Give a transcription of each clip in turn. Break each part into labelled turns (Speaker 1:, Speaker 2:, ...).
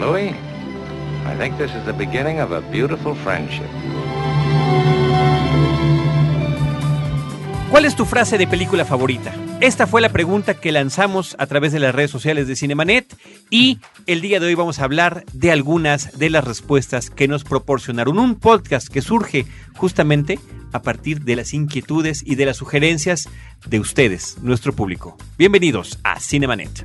Speaker 1: Louis, I think this is the beginning of a beautiful friendship.
Speaker 2: ¿Cuál es tu frase de película favorita? Esta fue la pregunta que lanzamos a través de las redes sociales de Cinemanet y el día de hoy vamos a hablar de algunas de las respuestas que nos proporcionaron. Un podcast que surge justamente a partir de las inquietudes y de las sugerencias de ustedes, nuestro público. Bienvenidos a Cinemanet.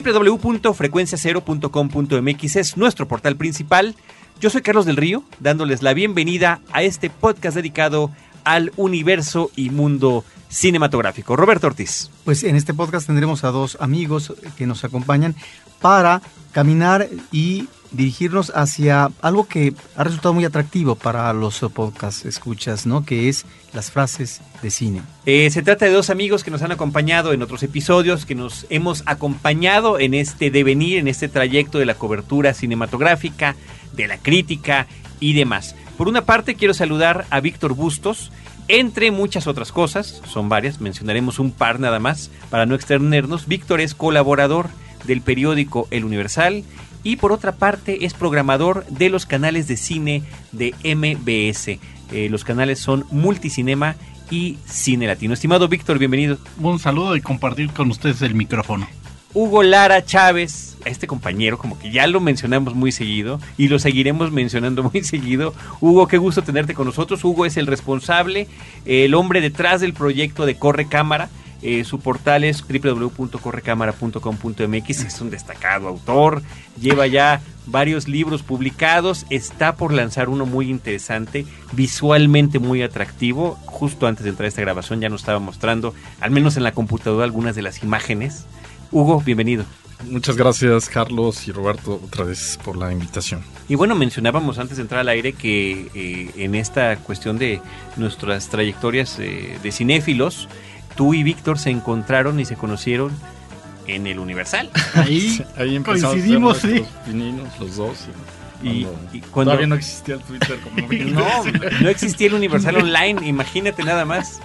Speaker 2: www.frecuenciacero.com.mx es nuestro portal principal. Yo soy Carlos del Río, dándoles la bienvenida a este podcast dedicado al universo y mundo cinematográfico. Roberto Ortiz.
Speaker 3: Pues en este podcast tendremos a dos amigos que nos acompañan para caminar y dirigirnos hacia algo que ha resultado muy atractivo para los podcast escuchas, ¿no? Que es las frases de cine.
Speaker 2: Eh, se trata de dos amigos que nos han acompañado en otros episodios, que nos hemos acompañado en este devenir, en este trayecto de la cobertura cinematográfica, de la crítica y demás. Por una parte, quiero saludar a Víctor Bustos, entre muchas otras cosas, son varias, mencionaremos un par nada más para no externernos. Víctor es colaborador del periódico El Universal y por otra parte es programador de los canales de cine de MBS. Eh, los canales son Multicinema y Cine Latino. Estimado Víctor, bienvenido.
Speaker 4: Un saludo y compartir con ustedes el micrófono.
Speaker 2: Hugo Lara Chávez, a este compañero, como que ya lo mencionamos muy seguido y lo seguiremos mencionando muy seguido. Hugo, qué gusto tenerte con nosotros. Hugo es el responsable, el hombre detrás del proyecto de Corre Cámara. Eh, su portal es www.correcámara.com.mx. Es un destacado autor, lleva ya varios libros publicados, está por lanzar uno muy interesante, visualmente muy atractivo. Justo antes de entrar a esta grabación ya nos estaba mostrando, al menos en la computadora, algunas de las imágenes. Hugo, bienvenido.
Speaker 5: Muchas gracias Carlos y Roberto otra vez por la invitación.
Speaker 2: Y bueno, mencionábamos antes de entrar al aire que eh, en esta cuestión de nuestras trayectorias eh, de cinéfilos, tú y Víctor se encontraron y se conocieron en el Universal.
Speaker 4: Ahí,
Speaker 5: Ahí empezamos
Speaker 4: coincidimos, sí.
Speaker 5: pininos, los dos. Y,
Speaker 2: Y-
Speaker 5: cuando
Speaker 2: y cuando-
Speaker 5: Todavía no existía el Twitter como.
Speaker 2: No, no existía el Universal Online, imagínate nada más.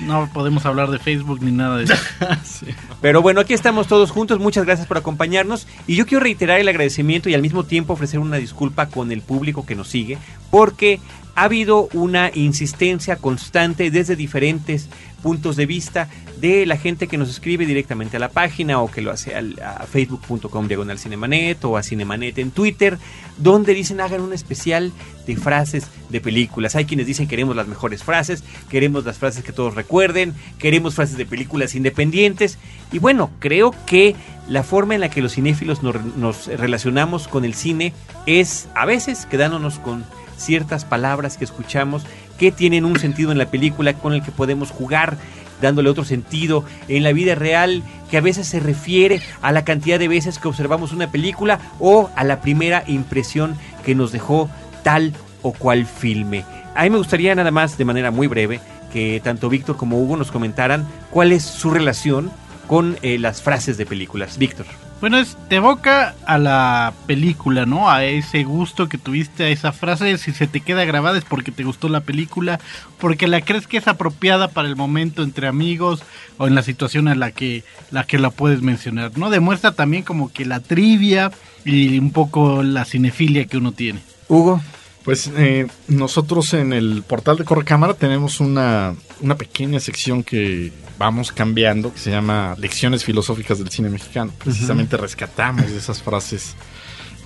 Speaker 4: No podemos hablar de Facebook ni nada de eso.
Speaker 2: Pero bueno, aquí estamos todos juntos. Muchas gracias por acompañarnos. Y yo quiero reiterar el agradecimiento y al mismo tiempo ofrecer una disculpa con el público que nos sigue, porque ha habido una insistencia constante desde diferentes puntos de vista de la gente que nos escribe directamente a la página o que lo hace a facebook.com diagonal cinemanet o a cinemanet en Twitter, donde dicen hagan un especial de frases de películas. Hay quienes dicen queremos las mejores frases, queremos las frases que todos recuerden, queremos frases de películas independientes. Y bueno, creo que la forma en la que los cinéfilos nos, nos relacionamos con el cine es a veces quedándonos con ciertas palabras que escuchamos que tienen un sentido en la película con el que podemos jugar dándole otro sentido en la vida real que a veces se refiere a la cantidad de veces que observamos una película o a la primera impresión que nos dejó tal o cual filme. A mí me gustaría nada más de manera muy breve que tanto Víctor como Hugo nos comentaran cuál es su relación con eh, las frases de películas. Víctor.
Speaker 4: Bueno, es, te evoca a la película, ¿no? A ese gusto que tuviste, a esa frase. Si se te queda grabada es porque te gustó la película, porque la crees que es apropiada para el momento entre amigos o en la situación en la que la, que la puedes mencionar, ¿no? Demuestra también como que la trivia y un poco la cinefilia que uno tiene.
Speaker 2: Hugo.
Speaker 5: Pues eh, nosotros en el portal de Correcámara tenemos una, una pequeña sección que vamos cambiando que se llama Lecciones Filosóficas del Cine Mexicano. Precisamente rescatamos esas frases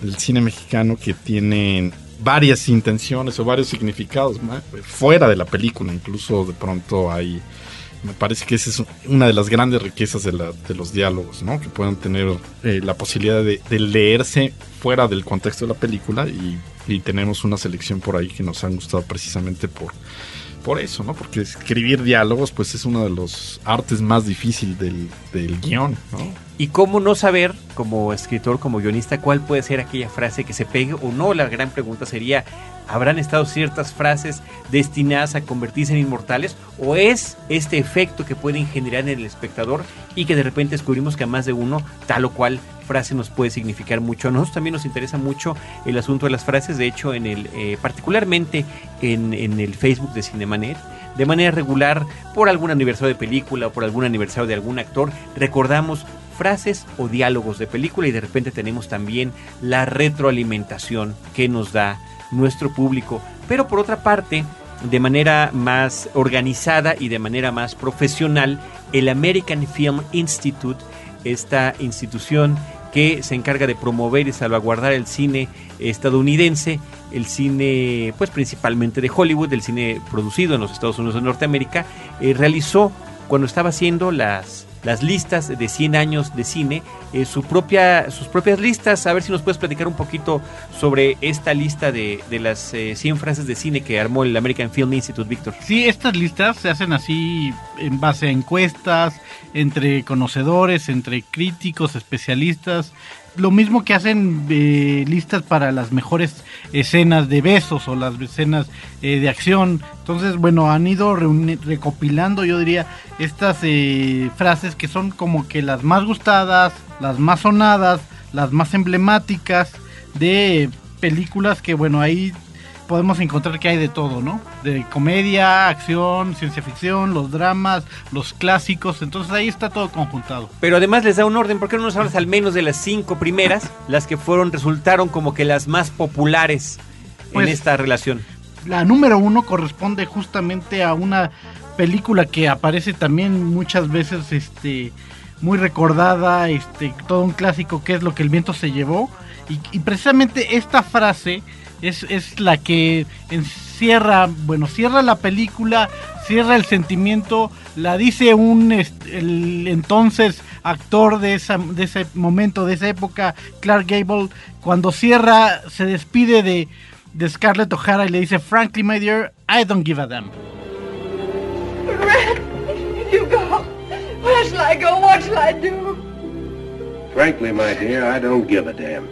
Speaker 5: del cine mexicano que tienen varias intenciones o varios significados fuera de la película. Incluso de pronto hay... Me parece que esa es una de las grandes riquezas de, la- de los diálogos, ¿no? Que puedan tener eh, la posibilidad de, de leerse fuera del contexto de la película y, y tenemos una selección por ahí que nos han gustado precisamente por, por eso, ¿no? Porque escribir diálogos, pues es uno de los artes más difíciles del, del guion, ¿no?
Speaker 2: Y cómo no saber, como escritor, como guionista, cuál puede ser aquella frase que se pegue o no. La gran pregunta sería, ¿habrán estado ciertas frases destinadas a convertirse en inmortales? ¿O es este efecto que pueden generar en el espectador y que de repente descubrimos que a más de uno tal o cual frase nos puede significar mucho? A nosotros también nos interesa mucho el asunto de las frases, de hecho, en el, eh, particularmente en, en el Facebook de Cinemanet de manera regular por algún aniversario de película o por algún aniversario de algún actor, recordamos frases o diálogos de película y de repente tenemos también la retroalimentación que nos da nuestro público. Pero por otra parte, de manera más organizada y de manera más profesional, el American Film Institute, esta institución que se encarga de promover y salvaguardar el cine estadounidense, el cine pues principalmente de Hollywood, el cine producido en los Estados Unidos de Norteamérica, eh, realizó cuando estaba haciendo las las listas de 100 años de cine, eh, su propia, sus propias listas. A ver si nos puedes platicar un poquito sobre esta lista de, de las eh, 100 frases de cine que armó el American Film Institute, Víctor.
Speaker 4: Sí, estas listas se hacen así en base a encuestas, entre conocedores, entre críticos, especialistas. Lo mismo que hacen eh, listas para las mejores escenas de besos o las escenas eh, de acción. Entonces, bueno, han ido recopilando, yo diría, estas eh, frases que son como que las más gustadas, las más sonadas, las más emblemáticas de películas que, bueno, ahí podemos encontrar que hay de todo, ¿no? De comedia, acción, ciencia ficción, los dramas, los clásicos, entonces ahí está todo conjuntado.
Speaker 2: Pero además les da un orden, ¿por qué no nos hablas al menos de las cinco primeras, las que fueron, resultaron como que las más populares
Speaker 4: Pues-
Speaker 2: en esta relación?
Speaker 4: La número uno corresponde justamente a una película que aparece también muchas veces, este, muy recordada, este, todo un clásico que es lo que el viento se llevó. Y, y precisamente esta frase es, es la que encierra, bueno, cierra la película, cierra el sentimiento, la dice un el entonces actor de, esa, de ese momento, de esa época, Clark Gable, cuando cierra, se despide de, de Scarlett O'Hara y le dice, frankly, my dear, I don't give a damn.
Speaker 6: Red, you go. Where shall I go? What shall I do?
Speaker 7: Frankly, my dear, I don't give a damn.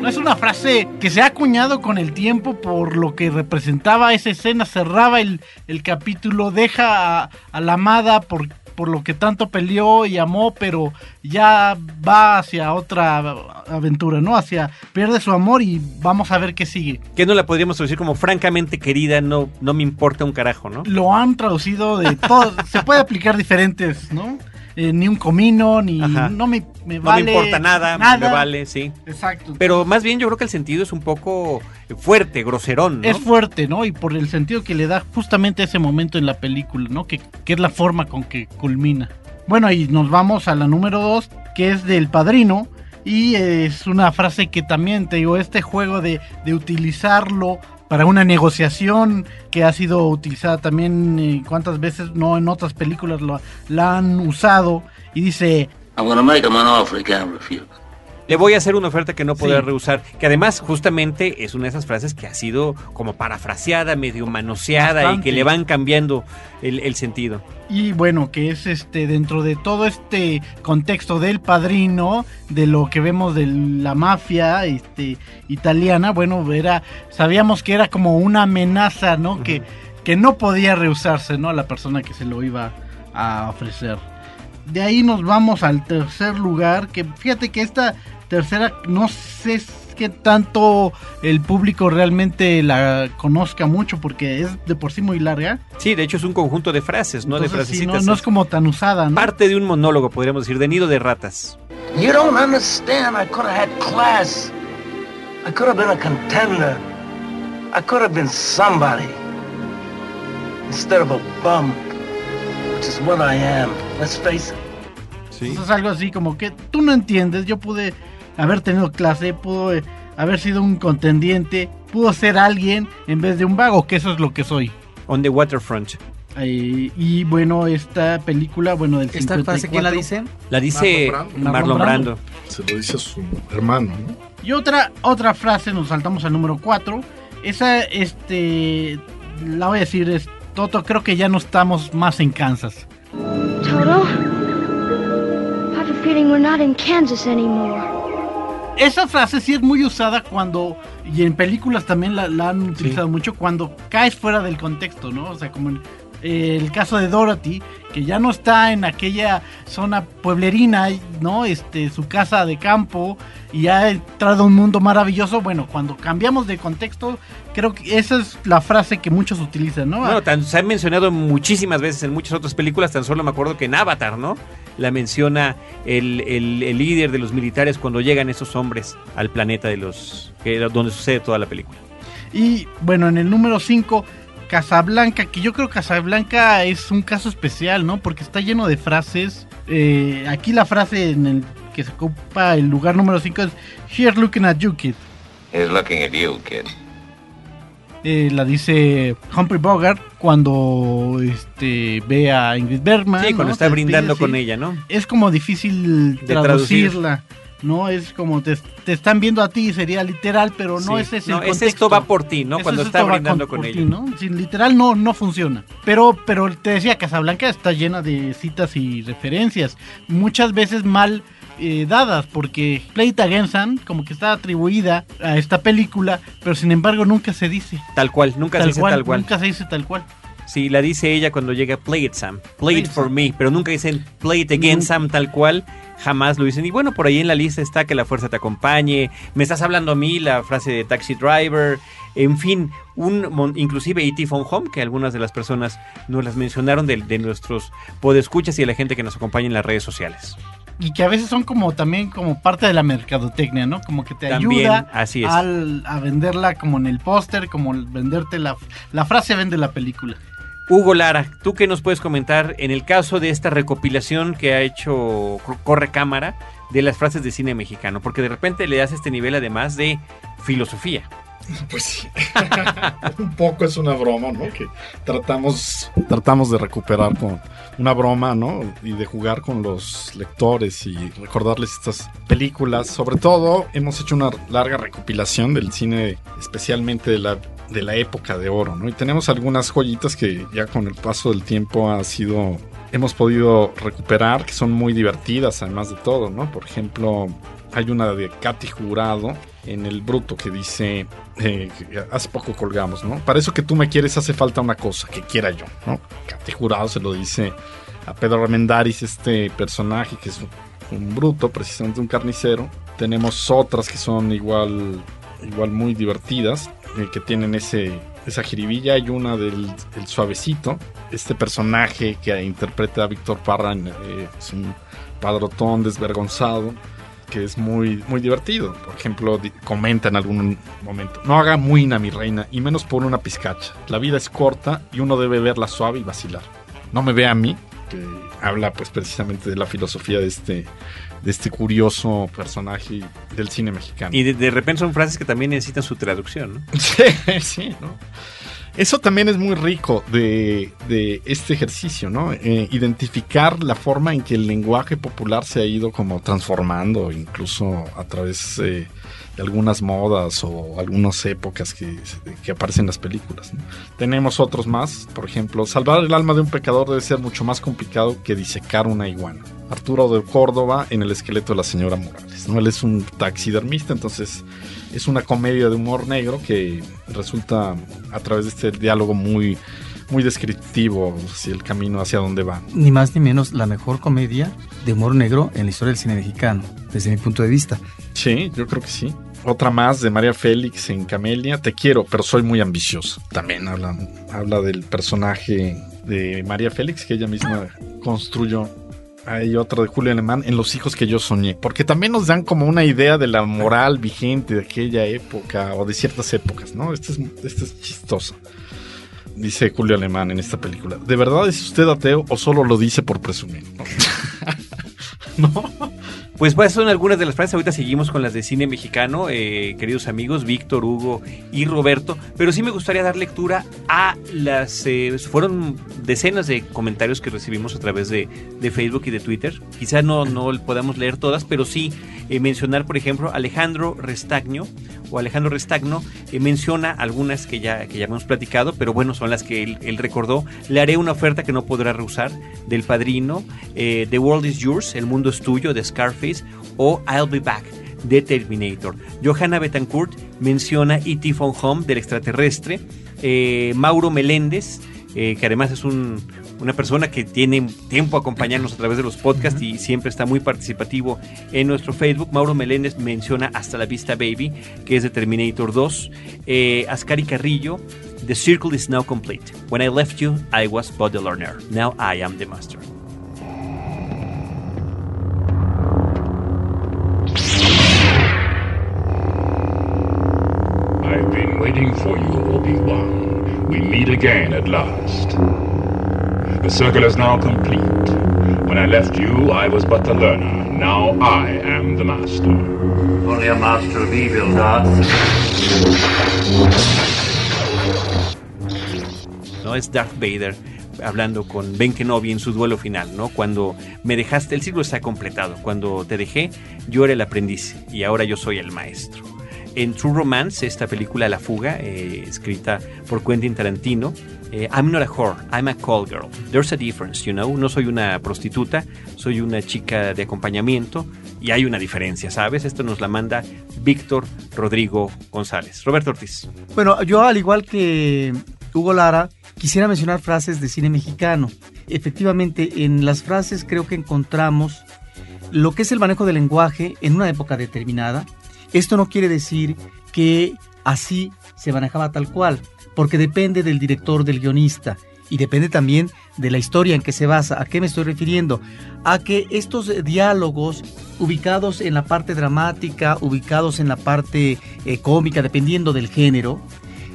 Speaker 4: No es una frase que se ha acuñado con el tiempo por lo que representaba esa escena, cerraba el, el capítulo, deja a, a la amada por, por lo que tanto peleó y amó, pero ya va hacia otra aventura, ¿no? Hacia, pierde su amor y vamos a ver qué sigue.
Speaker 2: Que no la podríamos traducir como francamente querida, no, no me importa un carajo, ¿no?
Speaker 4: Lo han traducido de todo, se puede aplicar diferentes, ¿no? Eh, ni un comino, ni
Speaker 2: Ajá.
Speaker 4: no me, me
Speaker 2: No
Speaker 4: vale.
Speaker 2: me importa nada, me vale, sí.
Speaker 4: Exacto.
Speaker 2: Pero más bien yo creo que el sentido es un poco fuerte, groserón, ¿no?
Speaker 4: Es fuerte, ¿no? Y por el sentido que le da justamente ese momento en la película, ¿no? Que, que es la forma con que culmina. Bueno, y nos vamos a la número dos, que es del padrino. Y es una frase que también te digo, este juego de, de utilizarlo para una negociación que ha sido utilizada también, eh, ¿cuántas veces no en otras películas lo, la han usado? Y dice,
Speaker 8: I'm gonna make him an offer.
Speaker 2: Le voy a hacer una oferta que no podrá
Speaker 4: Sí.
Speaker 2: rehusar, que además justamente es una de esas frases que ha sido como parafraseada, medio manoseada y que le van cambiando el, el sentido.
Speaker 4: Y bueno, que es este dentro de todo este contexto del padrino, de lo que vemos de la mafia este, italiana, bueno, era, sabíamos que era como una amenaza, ¿no? que, que no podía rehusarse, ¿no? A la persona que se lo iba a ofrecer. De ahí nos vamos al tercer lugar, que fíjate que esta tercera, no sé qué tanto el público realmente la conozca mucho, porque es de por sí muy larga.
Speaker 2: Sí, de hecho es un conjunto de frases, no de
Speaker 4: Entonces, sí,
Speaker 2: frasecitas.
Speaker 4: no, no es como tan usada, ¿no?
Speaker 2: Parte de un monólogo, podríamos decir, de nido de ratas.
Speaker 8: You don't understand. I could have had class. I could have been a contender. I could have been somebody. Instead of a bum, which is what I am. Let's face it.
Speaker 2: Sí.
Speaker 4: Entonces es algo así como que tú no entiendes, yo pude haber tenido clase, pudo eh, haber sido un contendiente, pudo ser alguien en vez de un vago, que eso es lo que soy.
Speaker 2: On the waterfront.
Speaker 4: Eh, y bueno, esta película, bueno, del
Speaker 3: ¿Esta frase quién la
Speaker 4: 54.
Speaker 3: dice?
Speaker 2: La dice
Speaker 5: Marlon.
Speaker 4: Brando.
Speaker 5: Se lo dice a su hermano, ¿no?
Speaker 4: Y otra, otra frase, nos saltamos al número 4, Esa, este, la voy a decir, es Toto, creo que ya no estamos más en Kansas.
Speaker 9: Toto, I have a feeling we're not in Kansas anymore.
Speaker 4: Esa frase sí es muy usada cuando, y en películas también la, la han utilizado mucho, cuando caes fuera del contexto, ¿no? O sea, como en el caso de Dorothy, que ya no está en aquella zona pueblerina, ¿no? Este, su casa de campo, y ha entrado a un mundo maravilloso. Bueno, cuando cambiamos de contexto, creo que esa es la frase que muchos utilizan, ¿no?
Speaker 2: Bueno, tan- se ha mencionado muchísimas veces en muchas otras películas, tan solo me acuerdo que en Avatar, ¿no? La menciona el, el- el líder de los militares cuando llegan esos hombres al planeta de los... que donde sucede toda la película.
Speaker 4: Y bueno, en el número 5, Casablanca, que yo creo que Casablanca es un caso especial, ¿no? Porque está lleno de frases. Eh, aquí la frase en el que se ocupa el lugar número 5 es Here's looking at you, kid.
Speaker 1: He's looking at you, kid.
Speaker 4: Eh, la dice Humphrey Bogart cuando este, ve a Ingrid Bergman.
Speaker 2: Sí, cuando
Speaker 4: ¿no?
Speaker 2: está brindando
Speaker 4: sí.
Speaker 2: con ella, ¿no?
Speaker 4: Es como difícil
Speaker 2: De traducir.
Speaker 4: No, es como te, te están viendo a ti, sería literal, pero no
Speaker 2: Sí.
Speaker 4: es ese
Speaker 2: No,
Speaker 4: el
Speaker 2: es esto va por ti, ¿no?
Speaker 4: Eso
Speaker 2: Cuando
Speaker 4: es
Speaker 2: está brindando
Speaker 4: con-
Speaker 2: con
Speaker 4: ¿no? Sin literal no, no funciona. Pero, pero te decía, Casablanca está llena de citas y referencias. Muchas veces mal eh, dadas, porque Play It Again Sam como que está atribuida a esta película, pero sin embargo nunca se dice.
Speaker 2: Tal cual, nunca se dice tal cual.
Speaker 4: Nunca se dice tal cual.
Speaker 2: Sí, la dice ella cuando llega Play it, Sam. Play,
Speaker 4: Play
Speaker 2: it
Speaker 4: it,
Speaker 2: for
Speaker 4: Sam.
Speaker 2: me. Pero nunca dicen Play it again. Sam, tal cual. Jamás lo dicen. Y bueno, por ahí en la lista está que la fuerza te acompañe. Me estás hablando a mí, la frase de Taxi Driver. En fin, un inclusive E.T. Phone Home, que algunas de las personas nos las mencionaron de, de nuestros podescuchas y de la gente que nos acompaña en las redes sociales.
Speaker 4: Y que a veces son como también como parte de la mercadotecnia, ¿no? Como que te
Speaker 2: También,
Speaker 4: ayuda
Speaker 2: así es.
Speaker 4: al- a venderla como en el póster, como venderte la, la frase vende la película.
Speaker 2: Hugo Lara, ¿tú qué nos puedes comentar en el caso de esta recopilación que ha hecho Cor- Corre Cámara de las frases de cine mexicano? Porque de repente le das este nivel además de filosofía.
Speaker 5: Pues sí. un poco es una broma, ¿no? Que tratamos, tratamos de recuperar con una broma, ¿no? Y de jugar con los lectores y recordarles estas películas. Sobre todo, hemos hecho una larga recopilación del cine, especialmente de la, de la época de oro, ¿no? Y tenemos algunas joyitas que ya con el paso del tiempo ha sido hemos podido recuperar, que son muy divertidas además de todo, ¿no? Por ejemplo, hay una de Katy Jurado en El Bruto que dice, eh, hace poco colgamos, ¿no? Para eso que tú me quieres hace falta una cosa, que quiera yo, ¿no? Katy Jurado se lo dice a Pedro Armendáriz, este personaje que es un bruto, precisamente un carnicero. Tenemos otras que son igual, igual muy divertidas, eh, que tienen ese, esa jiribilla. Hay una del el suavecito, este personaje que interpreta a Víctor Parra eh, es un padrotón desvergonzado que es muy, muy divertido. Por ejemplo, comenta en algún momento, no haga muina mi reina, y menos por una pizcacha. La vida es corta y uno debe verla suave y vacilar. No me ve a mí, que habla pues precisamente de la filosofía de este, de este curioso personaje del cine mexicano.
Speaker 2: Y de, de repente son frases que también necesitan su traducción, ¿no?
Speaker 5: Sí, sí, ¿no? Eso también es muy rico de, de este ejercicio, ¿no? Eh, identificar la forma en que el lenguaje popular se ha ido como transformando, incluso a través eh, de algunas modas o algunas épocas que, que aparecen en las películas. ¿no? Tenemos otros más, por ejemplo, salvar el alma de un pecador debe ser mucho más complicado que disecar una iguana. Arturo de Córdoba en el esqueleto de la señora Morales, ¿no? Él es un taxidermista, entonces es una comedia de humor negro que resulta a través de este diálogo muy, muy descriptivo si el camino hacia dónde va.
Speaker 3: Ni más ni menos la mejor comedia de humor negro en la historia del cine mexicano, desde mi punto de vista.
Speaker 5: Sí, yo creo que sí. Otra más de María Félix en Camelia. Te quiero, pero soy muy ambicioso. También habla, habla del personaje de María Félix que ella misma construyó. Hay otra de Julio Alemán en Los hijos que yo soñé. Porque también nos dan como una idea de la moral vigente de aquella época o de ciertas épocas, ¿no? Esta es, esta es chistosa. Dice Julio Alemán en esta película. ¿De verdad es usted ateo o solo lo dice por presumir?
Speaker 2: Pues pues son algunas de las frases. Ahorita seguimos con las de cine mexicano, eh, queridos amigos, Víctor, Hugo y Roberto. Pero sí me gustaría dar lectura a las... eh, fueron decenas de comentarios que recibimos a través de, de Facebook y de Twitter. Quizá no, no podamos leer todas, pero sí eh, mencionar, por ejemplo, Alejandro Restagno, o Alejandro Restagno eh, menciona algunas que ya, que ya hemos platicado, pero bueno, son las que él, recordó. Le haré una oferta que no podrá rehusar del Padrino, eh, The World is Yours, El Mundo es Tuyo de Scarface o I'll Be Back de Terminator. Johanna Betancourt menciona E.T. Phone Home del extraterrestre. Eh, Mauro Meléndez, que además es un, una persona que tiene tiempo a acompañarnos a través de los podcasts y siempre está muy participativo en nuestro Facebook. Mauro Meléndez menciona Hasta la Vista Baby, que es de Terminator 2. Eh, Ascari Carrillo, The Circle is now complete. When I left you, I was but the learner. Now I am the master.
Speaker 10: I've been waiting for you, Obi-Wan. We meet again at last. The circle is now complete. When I left you, I was but the learner. Now I am the master.
Speaker 11: Only a master of evil, Darth.
Speaker 2: ¿no? Es Darth Vader hablando con Ben Kenobi en su duelo final, ¿no? Cuando me dejaste, el ciclo está completado. Cuando te dejé, yo era el aprendiz y ahora yo soy el maestro. En True Romance, esta película La Fuga, eh, escrita por Quentin Tarantino, eh, I'm not a whore, I'm a call girl. There's a difference, you know. No soy una prostituta, soy una chica de acompañamiento y hay una diferencia, ¿sabes? Esto nos la manda Víctor Rodrigo González. Roberto Ortiz.
Speaker 3: Bueno, yo al igual que Hugo Lara, quisiera mencionar frases de cine mexicano. Efectivamente, en las frases creo que encontramos lo que es el manejo del lenguaje en una época determinada. Esto no quiere decir que así se manejaba tal cual, porque depende del director, del guionista, y depende también de la historia en que se basa. ¿A qué me estoy refiriendo? A que estos diálogos ubicados en la parte dramática, ubicados en la parte eh, cómica, dependiendo del género,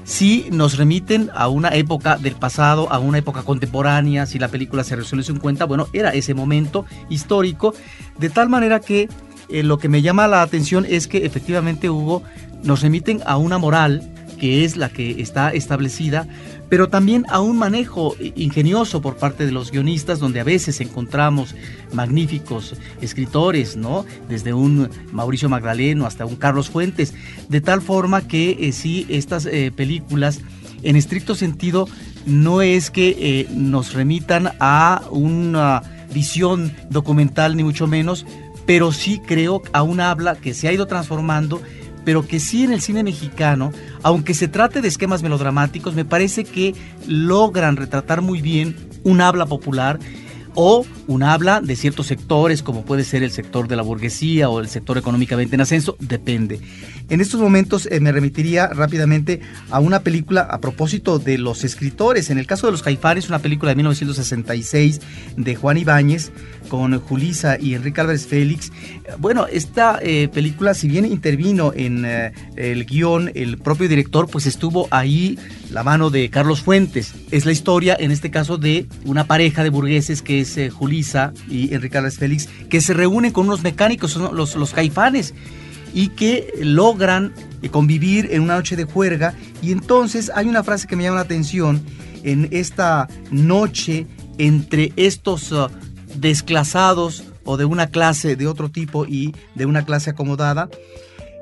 Speaker 3: sí nos remiten a una época del pasado, a una época contemporánea, si la película se resuelve en cuenta, bueno, era ese momento histórico, de tal manera que eh, lo que me llama la atención es que efectivamente Hugo nos remiten a una moral que es la que está establecida, pero también a un manejo ingenioso por parte de los guionistas, donde a veces encontramos magníficos escritores, ¿no? Desde un Mauricio Magdaleno hasta un Carlos Fuentes, de tal forma que eh, sí, estas eh, películas, en estricto sentido, no es que eh, nos remitan a una visión documental, ni mucho menos, pero sí creo a un habla que se ha ido transformando pero que sí en el cine mexicano, aunque se trate de esquemas melodramáticos, me parece que logran retratar muy bien un habla popular o un habla de ciertos sectores, como puede ser el sector de la burguesía o el sector económicamente en ascenso, depende. En estos momentos eh, me remitiría rápidamente a una película a propósito de los escritores. En el caso de los Caifanes, una película de 1966 de Juan Ibáñez con Julisa y Enrique Álvarez Félix. Bueno, esta eh, película, si bien intervino en eh, el guion el propio director, pues estuvo ahí la mano de Carlos Fuentes. Es la historia, en este caso, de una pareja de burgueses que eh, Julisa y Enrique Álvarez Félix, que se reúnen con unos mecánicos, los, los Caifanes y que logran convivir en una noche de juerga. Y entonces hay una frase que me llama la atención en esta noche entre estos uh, desclasados o de una clase de otro tipo y de una clase acomodada.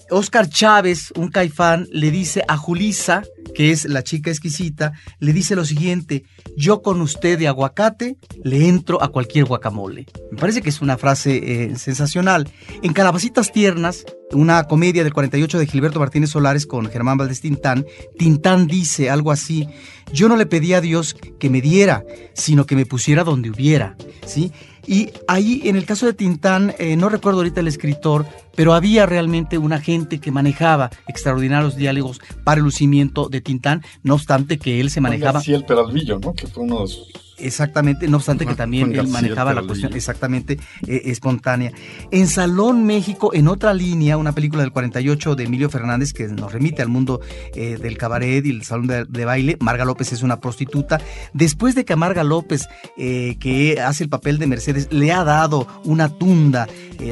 Speaker 3: Oscar Chávez, un caifán, le dice a Julisa, que es la chica exquisita, le dice lo siguiente, yo con usted de aguacate le entro a cualquier guacamole. Me parece que es una frase eh, sensacional. En Calabacitas Tiernas, una comedia del 48 de Gilberto Martínez Solares con Germán Valdés Tintán, Tintán dice algo así, yo no le pedí a Dios que me diera, sino que me pusiera donde hubiera, ¿sí? Y ahí, en el caso de Tintán, eh, no recuerdo ahorita el escritor, pero había realmente una gente que manejaba extraordinarios diálogos para el lucimiento de Tintán, no obstante que él se manejaba...
Speaker 5: García el Peralvillo, ¿no? Que fue uno de sus
Speaker 3: Exactamente, no obstante que también él manejaba la cuestión exactamente eh, espontánea. En Salón México, en otra línea, una película del 48 de Emilio Fernández que nos remite al mundo eh, del cabaret y el salón de, de, baile. Marga López es una prostituta. Después de que a Marga López, eh, que hace el papel de Mercedes, le ha dado una tunda,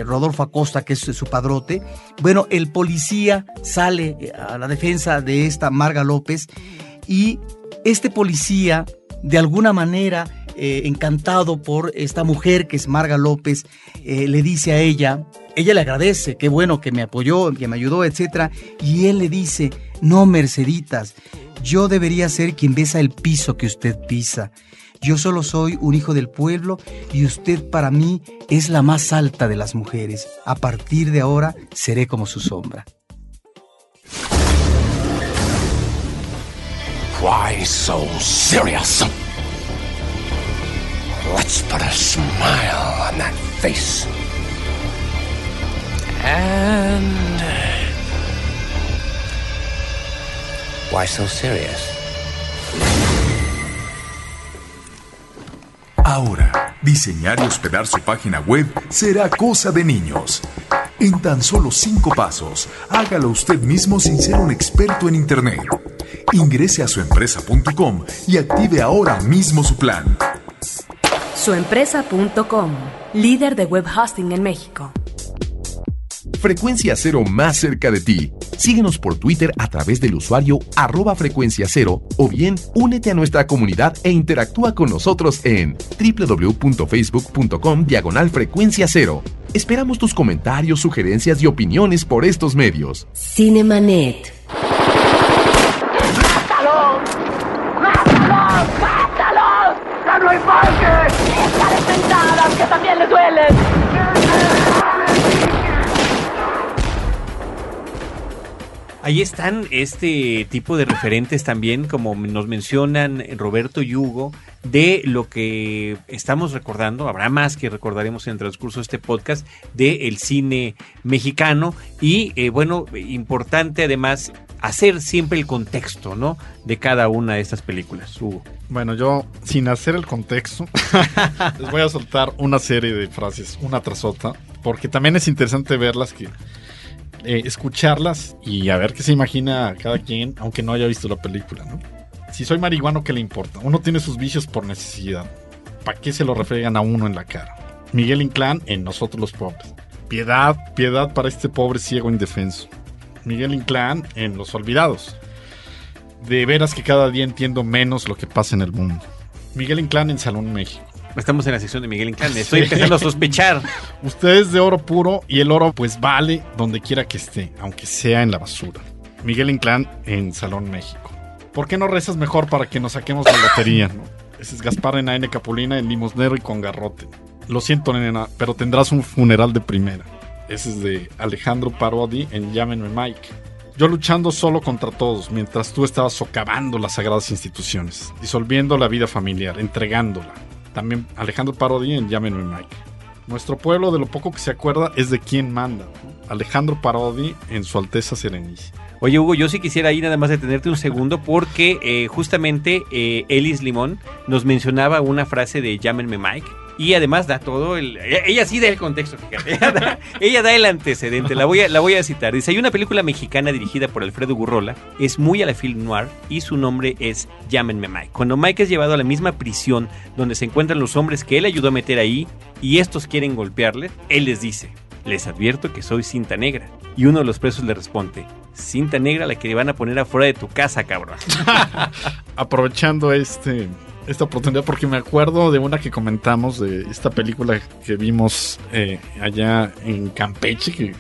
Speaker 3: Rodolfo Acosta, que es su padrote, bueno, el policía sale a la defensa de esta Marga López y este policía de alguna manera eh, encantado por esta mujer que es Marga López, eh, le dice a ella, ella le agradece, qué bueno que me apoyó, que me ayudó, etcétera, y él le dice, no, Merceditas, yo debería ser quien besa el piso que usted pisa. Yo solo soy un hijo del pueblo y usted para mí es la más alta de las mujeres. A partir de ahora seré como su sombra.
Speaker 12: Why so serious? Let's put a smile on that face. And. Why so serious?
Speaker 13: Ahora, diseñar y hospedar su página web será cosa de niños. En tan solo cinco pasos, hágalo usted mismo sin ser un experto en Internet. Ingrese a suempresa.com y active ahora mismo su plan.
Speaker 14: Suempresa.com, líder de web hosting en México.
Speaker 15: Frecuencia Cero más cerca de ti. Síguenos por Twitter a través del usuario arroba frecuencia cero o bien únete a nuestra comunidad e interactúa con nosotros en www.facebook.com diagonal frecuencia cero. Esperamos tus comentarios, sugerencias y opiniones por estos medios.
Speaker 16: Cinemanet.
Speaker 6: ¡Mátalos! ¡Mátalos! ¡Mátalos! ¡Ya no hay parque! ¡Échale sentadas que también le duelen!
Speaker 2: Ahí están este tipo de referentes también, como nos mencionan Roberto y Hugo, de lo que estamos recordando, habrá más que recordaremos en el transcurso de este podcast, del cine mexicano y eh, bueno, importante además hacer siempre el contexto, ¿no? De cada una de estas películas, Hugo.
Speaker 5: Bueno, yo, sin hacer el contexto, les voy a soltar una serie de frases, una tras otra, porque también es interesante verlas que eh, escucharlas y a ver qué se imagina cada quien, aunque no haya visto la película, ¿no? Si soy marihuano, ¿qué le importa? Uno tiene sus vicios por necesidad. ¿Para qué se lo refregan a uno en la cara? Miguel Inclán en Nosotros los Pobres. Piedad, piedad para este pobre ciego indefenso. Miguel Inclán en Los Olvidados. De veras que cada día entiendo menos lo que pasa en el mundo. Miguel Inclán en Salón México.
Speaker 2: Estamos en la sección de Miguel Inclán. Estoy empezando a sospechar.
Speaker 5: Usted es de oro puro y el oro pues vale donde quiera que esté, aunque sea en la basura. Miguel Inclán en Salón México. ¿Por qué no rezas mejor para que nos saquemos la lotería? no? Ese es Gaspar en N. Capulina en Limosnero y con garrote. Lo siento, nena, pero tendrás un funeral de primera. Ese es de Alejandro Parodi en Llámenme Mike. Yo luchando solo contra todos, mientras tú estabas socavando las sagradas instituciones, disolviendo la vida familiar, entregándola. También Alejandro Parodi en Llámenme Mike. Nuestro pueblo, de lo poco que se acuerda, es de quién manda. Alejandro Parodi en Su Alteza Serenísima.
Speaker 2: Oye, Hugo, yo sí quisiera ahí nada más detenerte un segundo porque eh, justamente eh, Elis Limón nos mencionaba una frase de Llámenme Mike. Y además da todo el... Ella, sí da el contexto, fíjate. Ella da, ella da el antecedente. La voy, a, la voy a citar. Dice, hay una película mexicana dirigida por Alfredo Gurrola. Es muy a la film noir y su nombre es Llámenme Mike. Cuando Mike es llevado a la misma prisión donde se encuentran los hombres que él ayudó a meter ahí y estos quieren golpearle, él les dice, les advierto que soy cinta negra. Y uno de los presos le responde, cinta negra la que le van a poner afuera de tu casa, cabrón.
Speaker 5: Aprovechando este esta oportunidad porque me acuerdo de una que comentamos de esta película que vimos eh, allá en Campeche que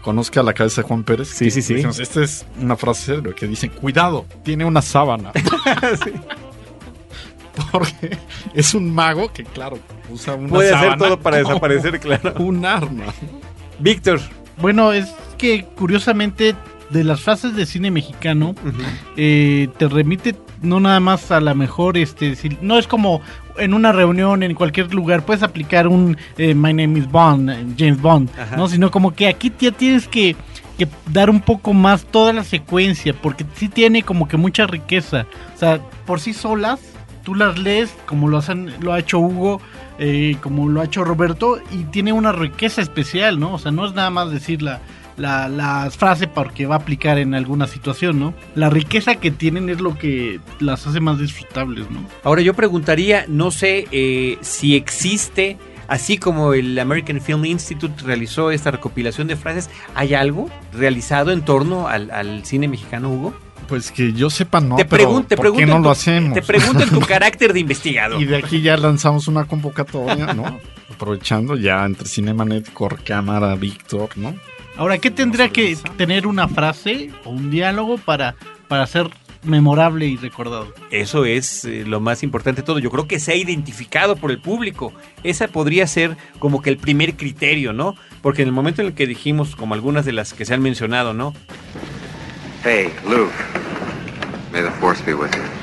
Speaker 5: conozca la cabeza de Juan Pérez.
Speaker 2: Sí, sí, sí.
Speaker 5: Decimos, esta es una frase que dice, cuidado, tiene una sábana. sí. Porque es un mago que, claro, usa una
Speaker 2: Puede
Speaker 5: sábana
Speaker 2: hacer todo para desaparecer, claro.
Speaker 5: Un arma.
Speaker 2: Víctor.
Speaker 4: Bueno, es que curiosamente de las frases de cine mexicano eh, te remite no nada más a la mejor, este, si- no es como en una reunión en cualquier lugar puedes aplicar un eh, My name is Bond, eh, James Bond,
Speaker 2: Ajá.
Speaker 4: no, sino como que aquí ya tienes que que dar un poco más toda la secuencia porque sí tiene como que mucha riqueza, o sea, por sí solas tú las lees como lo hacen, lo ha hecho Hugo, eh, como lo ha hecho Roberto y tiene una riqueza especial, ¿no? O sea, no es nada más decir la, la, frase porque va a aplicar en alguna situación, ¿no? La riqueza que tienen es lo que las hace más disfrutables, ¿no?
Speaker 2: Ahora yo preguntaría, no sé eh, si existe, así como el American Film Institute realizó esta recopilación de frases, ¿hay algo realizado en torno al, al cine mexicano, Hugo?
Speaker 5: Pues que yo sepa, no.
Speaker 2: te
Speaker 5: pero
Speaker 2: pregunto, te
Speaker 5: ¿por qué
Speaker 2: pregunto
Speaker 5: no
Speaker 2: en
Speaker 5: lo
Speaker 2: tu-
Speaker 5: hacemos?
Speaker 2: Te pregunto en tu carácter de investigador.
Speaker 5: Y de aquí ya lanzamos una convocatoria, ¿no? Aprovechando ya entre Cinemanet, Cámara, Víctor, ¿no?
Speaker 4: Ahora, ¿qué tendría que tener una frase o un diálogo para, para ser memorable y recordado?
Speaker 2: Eso es eh, lo más importante de todo. Yo creo que sea identificado por el público. Esa podría ser como que el primer criterio, ¿no? Porque en el momento en el que dijimos, como algunas de las que se han mencionado, ¿no?
Speaker 1: Hey, Luke. May the force be with you.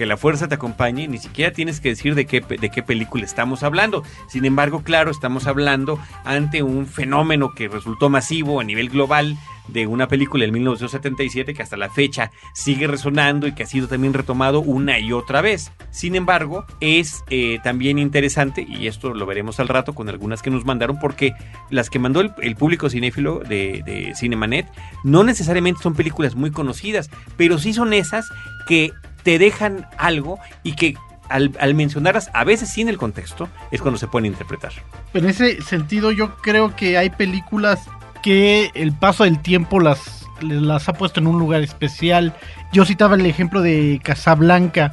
Speaker 2: Que la fuerza te acompañe, ni siquiera tienes que decir de qué, de qué película estamos hablando. Sin embargo, claro, estamos hablando ante un fenómeno que resultó masivo a nivel global de una película del 1977 que hasta la fecha sigue resonando y que ha sido también retomado una y otra vez. Sin embargo, es eh, también interesante, y esto lo veremos al rato con algunas que nos mandaron, porque las que mandó el, el público cinéfilo de, de Cinemanet no necesariamente son películas muy conocidas, pero sí son esas que te dejan algo y que al, al mencionarlas, a veces sin el contexto, es cuando se pueden interpretar.
Speaker 4: En ese sentido, yo creo que hay películas que el paso del tiempo las, las ha puesto en un lugar especial. Yo citaba el ejemplo de Casablanca.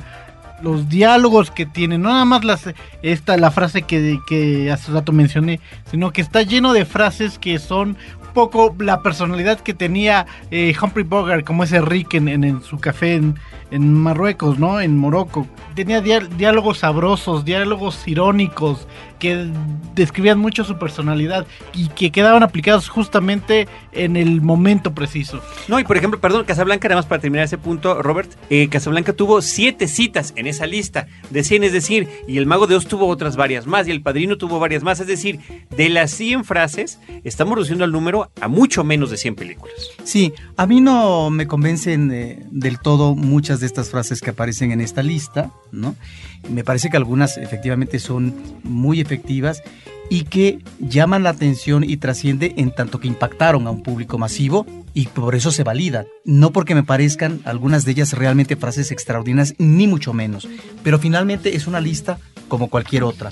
Speaker 4: Los diálogos que tiene, no nada más las, esta, la frase que, que hace rato mencioné, sino que está lleno de frases que son poco la personalidad que tenía eh, Humphrey Bogart, como ese Rick en, en- su café en, en Marruecos, ¿no? En Morocco. Tenía diálogos sabrosos, diálogos irónicos, que describían mucho su personalidad y que quedaban aplicados justamente en el momento preciso.
Speaker 2: No, y por ejemplo, perdón, Casablanca, nada más para terminar ese punto, Robert, eh, Casablanca tuvo siete citas en esa lista de 100, es decir, y el Mago de Oz tuvo otras varias más, y el Padrino tuvo varias más, es decir, de las 100 frases, estamos reduciendo el número a mucho menos de 100 películas.
Speaker 3: Sí, a mí no me convencen eh, del todo muchas de estas frases que aparecen en esta lista, ¿no? Me parece que algunas efectivamente son muy efectivas y que llaman la atención y trasciende en tanto que impactaron a un público masivo y por eso se validan. No porque me parezcan algunas de ellas realmente frases extraordinarias, ni mucho menos, pero finalmente es una lista como cualquier otra.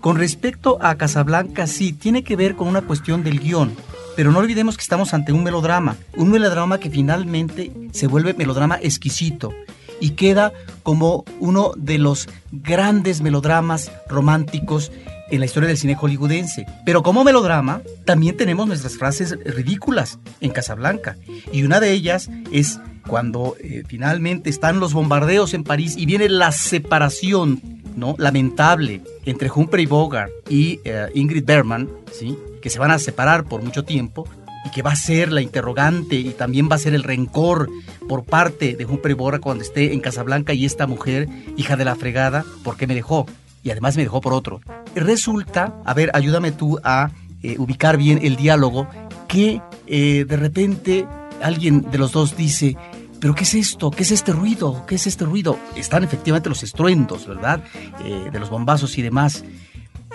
Speaker 3: Con respecto a Casablanca, sí, tiene que ver con una cuestión del guion. Pero no olvidemos que estamos ante un melodrama, un melodrama que finalmente se vuelve melodrama exquisito y queda como uno de los grandes melodramas románticos en la historia del cine hollywoodense. Pero como melodrama, también tenemos nuestras frases ridículas en Casablanca. Y una de ellas es cuando eh, finalmente están los bombardeos en París y viene la separación, ¿no? Lamentable entre Humphrey Bogart y eh, Ingrid Bergman, ¿sí? Que se van a separar por mucho tiempo y que va a ser la interrogante y también va a ser el rencor por parte de Humphrey Bogart cuando esté en Casablanca y esta mujer, hija de la fregada, ¿por qué me dejó? Y además me dejó por otro. Resulta, a ver, ayúdame tú a eh, ubicar bien el diálogo, que eh, de repente alguien de los dos dice, pero ¿qué es esto? ¿Qué es este ruido? ¿Qué es este ruido? Están efectivamente los estruendos, ¿verdad? Eh, de los bombazos y demás.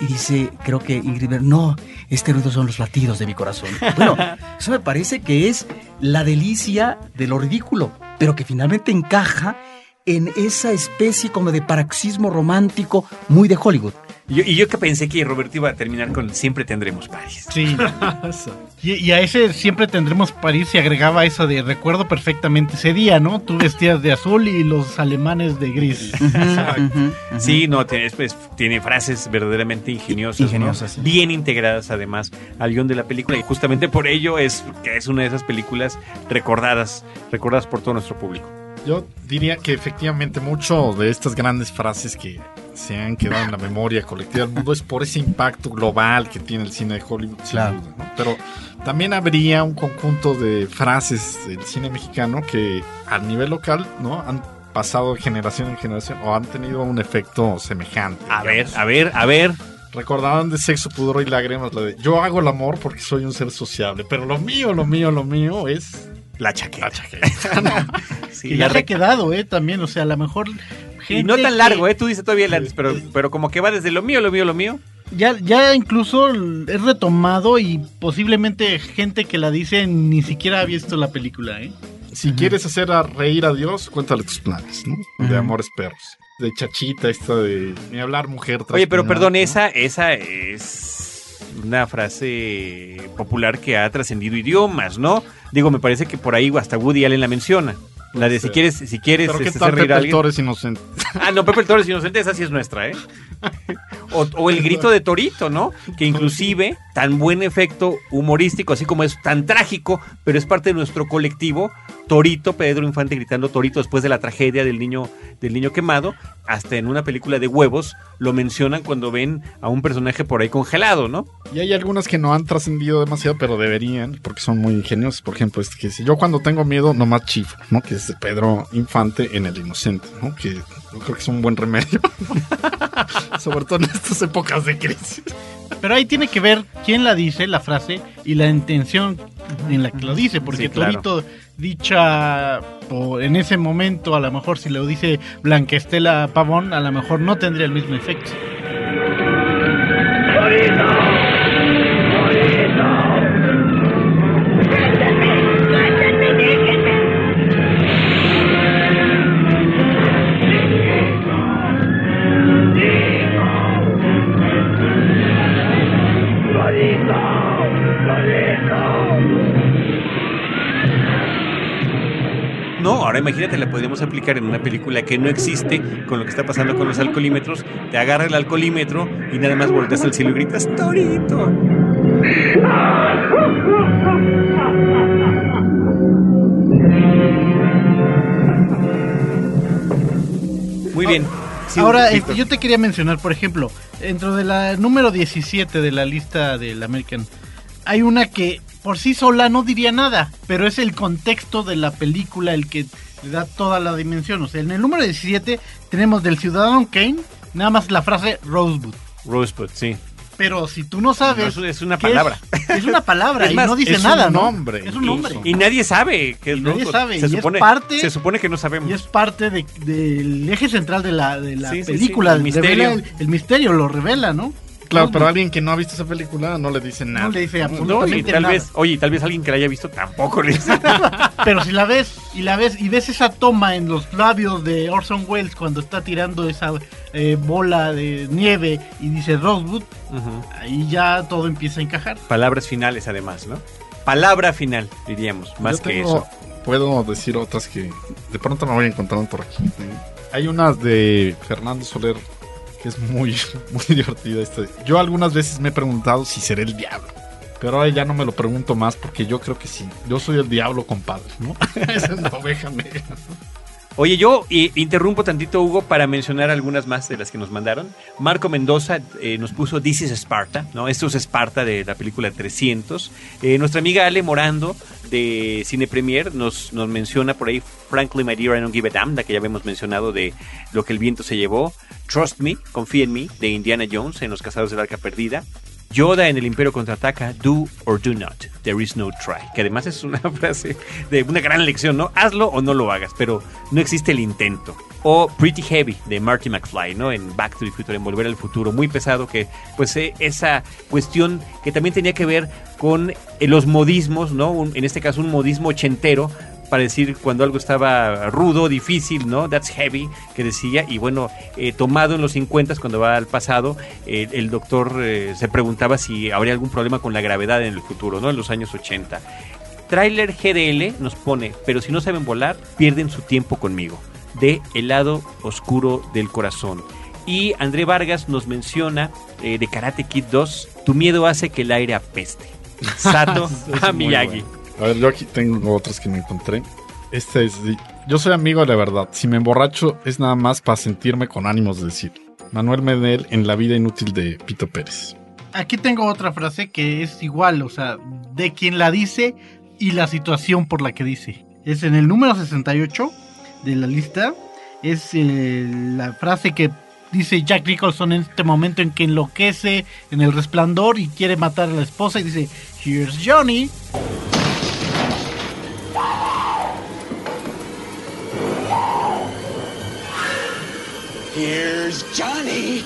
Speaker 3: Y dice, creo que Ingrid no, este ruido son los latidos de mi corazón. Bueno, eso me parece que es la delicia de lo ridículo, pero que finalmente encaja en esa especie como de paroxismo romántico muy de Hollywood.
Speaker 2: Y yo, y yo que pensé que Roberto iba a terminar con Siempre tendremos París.
Speaker 4: Sí. y, y a ese siempre tendremos París y agregaba eso de recuerdo perfectamente ese día, ¿no? Tú vestías de azul y los alemanes de gris.
Speaker 2: Sí, no, tiene, es- pues, tiene frases verdaderamente ingeniosas, ¿no?
Speaker 3: Ingeniosas, sí.
Speaker 2: bien integradas además al guion de la película y justamente por ello es que es una de esas películas recordadas, recordadas por todo nuestro público.
Speaker 5: Yo diría que efectivamente mucho de estas grandes frases que se han quedado en la memoria colectiva del mundo es por ese impacto global que tiene el cine de Hollywood. sin
Speaker 3: Claro.
Speaker 5: duda, ¿no? Pero también habría un conjunto de frases del cine mexicano que a nivel local no han pasado de generación en generación o han tenido un efecto semejante.
Speaker 2: A ver, a ver, a ver.
Speaker 5: Recordaban de sexo, pudor y lágrimas la de yo hago el amor porque soy un ser sociable, pero lo mío, lo mío, lo mío es
Speaker 2: la chaqueta.
Speaker 5: La chaqueta.
Speaker 2: Sí,
Speaker 4: que
Speaker 2: la
Speaker 4: ya se ha quedado, ¿eh? También, o sea, a lo mejor...
Speaker 2: y no tan largo, ¿eh? Tú dices todavía el antes, pero, pero como que va desde lo mío, lo mío, lo mío.
Speaker 4: Ya, ya incluso es retomado y posiblemente gente que la dice ni siquiera ha visto la película, ¿eh?
Speaker 5: Si quieres hacer a reír a Dios, cuéntale tus planes, ¿no? De amores perros. De chachita, esta de ni hablar mujer.
Speaker 2: Oye, pero perdón,
Speaker 5: ¿no?
Speaker 2: esa, esa es una frase popular que ha trascendido idiomas, ¿no? Digo, me parece que por ahí hasta Woody Allen la menciona. La de si
Speaker 5: ser.
Speaker 2: quieres, si quieres
Speaker 5: Pero qué
Speaker 2: este,
Speaker 5: tal
Speaker 2: hacer reír
Speaker 5: Pepe
Speaker 2: a
Speaker 5: el
Speaker 2: alguien.
Speaker 5: Toro es inocente.
Speaker 2: Ah, no, Pepe el Toro es inocente, esa sí es nuestra, ¿eh? O, o el grito de Torito, ¿no? Que inclusive, tan buen efecto humorístico, así como es tan trágico, pero es parte de nuestro colectivo. Torito, Pedro Infante gritando Torito después de la tragedia del niño, del niño quemado, hasta en una película de huevos lo mencionan cuando ven a un personaje por ahí congelado, ¿no?
Speaker 5: Y hay algunas que no han trascendido demasiado, pero deberían, porque son muy ingeniosas. Por ejemplo, este que yo cuando tengo miedo nomás chifo, ¿no? Que es de Pedro Infante en El Inocente, ¿no? Que yo creo que es un buen remedio. Sobre todo en estas épocas de crisis.
Speaker 4: Pero ahí tiene que ver quién la dice, la frase, y la intención en la que lo dice, porque
Speaker 2: Sí, claro.
Speaker 4: Torito dicha por- en ese momento, a lo mejor si lo dice Blanquestela Pavón, a lo mejor no tendría el mismo efecto.
Speaker 2: Imagínate, la podríamos aplicar en una película que no existe con lo que está pasando con los alcoholímetros. Te agarra el alcoholímetro y nada más volteas al cielo y gritas Torito. Muy bien. Sí,
Speaker 4: Ahora, este, yo te quería mencionar, por ejemplo, dentro de la número 17 de la lista del American, hay una que por sí sola no diría nada, pero es el contexto de la película el que le da toda la dimensión. O sea, en el número 17 tenemos del Ciudadano Kane, nada más la frase Rosebud.
Speaker 2: Rosebud, sí.
Speaker 4: Pero si tú no sabes.
Speaker 2: No, es- es una palabra.
Speaker 4: Es, una palabra
Speaker 2: Es
Speaker 4: y no dice
Speaker 2: es
Speaker 4: nada,
Speaker 2: un
Speaker 4: ¿no?
Speaker 2: nombre,
Speaker 4: Es un nombre.
Speaker 2: Y nadie sabe que es
Speaker 4: Y nadie
Speaker 2: Rosebud.
Speaker 4: sabe,
Speaker 2: Se
Speaker 4: y es
Speaker 2: supone,
Speaker 4: parte-
Speaker 2: se supone que no sabemos.
Speaker 4: Y es parte de- del eje central de la, de la
Speaker 2: Sí,
Speaker 4: película.
Speaker 2: sí, el
Speaker 4: Revela
Speaker 2: misterio.
Speaker 4: El, el misterio lo revela, ¿no?
Speaker 5: Claro, pero alguien que no ha visto esa película no le dice nada.
Speaker 4: No le dice
Speaker 2: No, y
Speaker 4: absolutamente
Speaker 2: tal
Speaker 4: nada.
Speaker 2: vez, oye, tal vez alguien que la haya visto tampoco le dice.
Speaker 4: Pero si la ves y la ves y ves esa toma en los labios de Orson Welles cuando está tirando esa eh, bola de nieve y dice Rosewood,
Speaker 2: Ujú.
Speaker 4: ahí ya todo empieza a encajar.
Speaker 2: Palabras finales, además, ¿no? Palabra final, diríamos, más
Speaker 5: Yo
Speaker 2: que
Speaker 5: tengo-
Speaker 2: eso.
Speaker 5: Puedo decir otras que de pronto me voy encontrando por aquí. Hay unas de Fernando Soler que es muy, muy divertida. Este. Yo algunas veces me he preguntado si seré el diablo. Pero ahora ya no me lo pregunto más porque yo creo que sí. Yo soy el diablo, compadre, ¿no? Esa es la oveja negra.
Speaker 2: Oye, yo eh, interrumpo tantito, Hugo, para mencionar algunas más de las que nos mandaron. Marco Mendoza eh, nos puso This is Sparta, ¿no? Esto es Esparta de la película 300. Eh, nuestra amiga Ale Morando de Cine Premier nos, nos menciona por ahí Frankly My Dear I Don't Give a Damn, la que ya habíamos mencionado de Lo que el viento se llevó. Trust Me, Confía en mí, de Indiana Jones en Los Cazados del Arca Perdida. Yoda en el Imperio contraataca, do or do not, there is no try. Que además es una frase de una gran lección, ¿no? Hazlo o no lo hagas, pero no existe el intento. O Pretty Heavy de Marty McFly, ¿no? En Back to the Future, en Volver al Futuro, muy pesado, que pues eh, esa cuestión que también tenía que ver con eh, los modismos, ¿no? En este caso un modismo ochentero para decir cuando algo estaba rudo, difícil, ¿no? That's heavy, que decía. Y bueno, eh, tomado en los 50 cuando va al pasado, eh, el doctor eh, se preguntaba si habría algún problema con la gravedad en el futuro, ¿no? En los años 80. Trailer GDL nos pone, pero si no saben volar, pierden su tiempo conmigo. De El lado oscuro del corazón. Y André Vargas nos menciona eh, de Karate Kid 2, tu miedo hace que el aire apeste. Sato a Miyagi.
Speaker 5: bueno. A ver, yo aquí tengo otros que me encontré. Este es Yo soy amigo de la verdad. Si me emborracho es nada más para sentirme con ánimos de decir. Manuel Medel en La vida inútil de Pito Pérez.
Speaker 4: Aquí tengo otra frase que es igual, o sea, de quien la dice y la situación por la que dice. Es en el número 68 de la lista. Es eh, la frase que dice Jack Nicholson en este momento en que enloquece en el resplandor y quiere matar a la esposa y dice, Here's Johnny.
Speaker 17: Here's Johnny.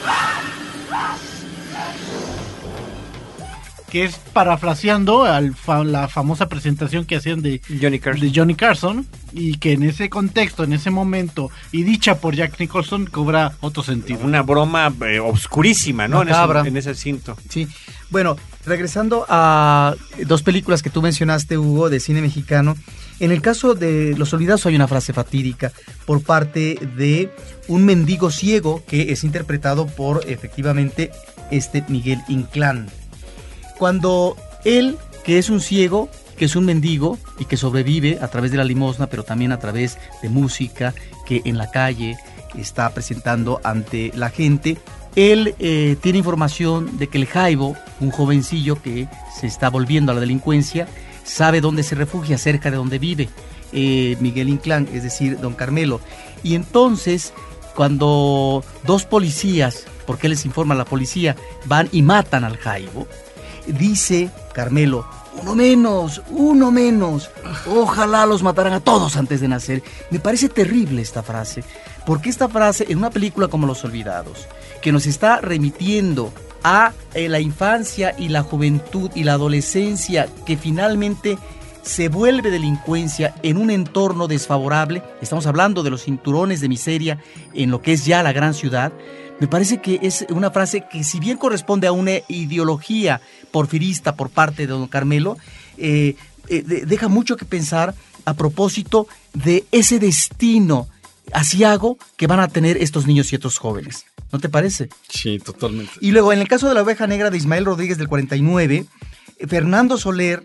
Speaker 4: que es parafraseando a la famosa presentación que hacían de
Speaker 2: Johnny Carson.
Speaker 4: de Johnny Carson y que en ese contexto, en ese momento, y dicha por Jack Nicholson, cobra otro sentido.
Speaker 2: Una broma eh, obscurísima, ¿no? En ese, en ese cinto.
Speaker 3: Sí. Bueno, regresando a dos películas que tú mencionaste, Hugo, de cine mexicano. En el caso de Los Olvidados hay una frase fatídica por parte de un mendigo ciego que es interpretado por efectivamente este Miguel Inclán. Cuando él, que es un ciego, que es un mendigo y que sobrevive a través de la limosna, pero también a través de música que en la calle está presentando ante la gente, él eh, tiene información de que el Jaibo, un jovencillo que se está volviendo a la delincuencia, sabe dónde se refugia, cerca de donde vive eh, Miguel Inclán, es decir, don Carmelo. Y entonces, cuando dos policías, porque les informa la policía, van y matan al Jaibo, dice Carmelo, uno menos, uno menos. Ojalá los mataran a todos antes de nacer. Me parece terrible esta frase, porque esta frase en una película como Los Olvidados, que nos está remitiendo a eh, la infancia y la juventud y la adolescencia que finalmente se vuelve delincuencia en un entorno desfavorable, estamos hablando de los cinturones de miseria en lo que es ya la gran ciudad, me parece que es una frase que si bien corresponde a una ideología porfirista por parte de don Carmelo, eh, eh, de- deja mucho que pensar a propósito de ese destino asiago que van a tener estos niños y estos jóvenes. ¿No te parece?
Speaker 5: Sí, totalmente.
Speaker 3: Y luego, en el caso de la oveja negra de Ismael Rodríguez del 49, eh, Fernando Soler,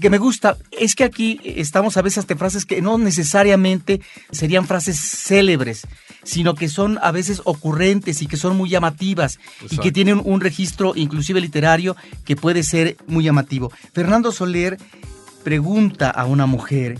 Speaker 3: que me gusta, es que aquí estamos a veces ante frases que no necesariamente serían frases célebres, sino que son a veces ocurrentes y que son muy llamativas y que tienen un registro inclusive literario que puede ser muy llamativo. Fernando Soler pregunta a una mujer,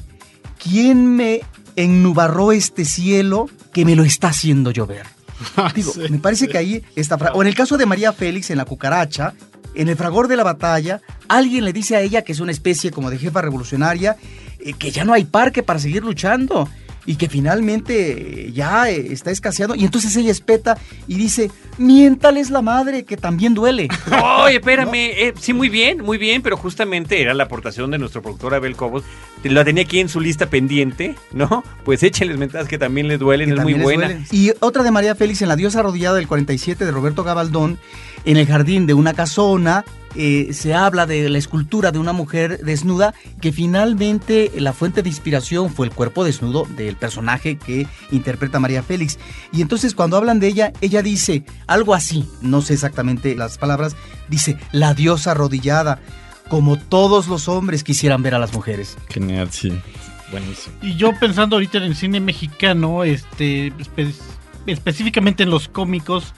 Speaker 3: ¿quién me ennubarró este cielo que me lo está haciendo llover? Digo, me parece que ahí está. O en el caso de María Félix en La Cucaracha, en el fragor de la batalla, alguien le dice a ella que es una especie como de jefa revolucionaria, eh, que ya no hay parque para seguir luchando y que finalmente eh, ya eh, está escaseando. Y entonces ella espeta y dice: Miéntales la madre, que también duele.
Speaker 2: Oye, espérame, eh, sí, muy bien, muy bien, pero justamente era la aportación de nuestro productor Abel Cobos. La tenía aquí en su lista pendiente, ¿no? Pues échenles mentadas que también les duelen, es muy buena.
Speaker 3: duelen. Y otra de María Félix en La diosa arrodillada del 47 de Roberto Gabaldón, en el jardín de una casona, eh, se habla de la escultura de una mujer desnuda, que finalmente la fuente de inspiración fue el cuerpo desnudo del personaje que interpreta María Félix. Y entonces cuando hablan de ella, ella dice algo así, no sé exactamente las palabras, dice, la diosa arrodillada, como todos los hombres quisieran ver a las mujeres.
Speaker 5: Genial, sí. Buenísimo.
Speaker 4: Y yo pensando ahorita en el cine mexicano, este, espe- específicamente en los cómicos,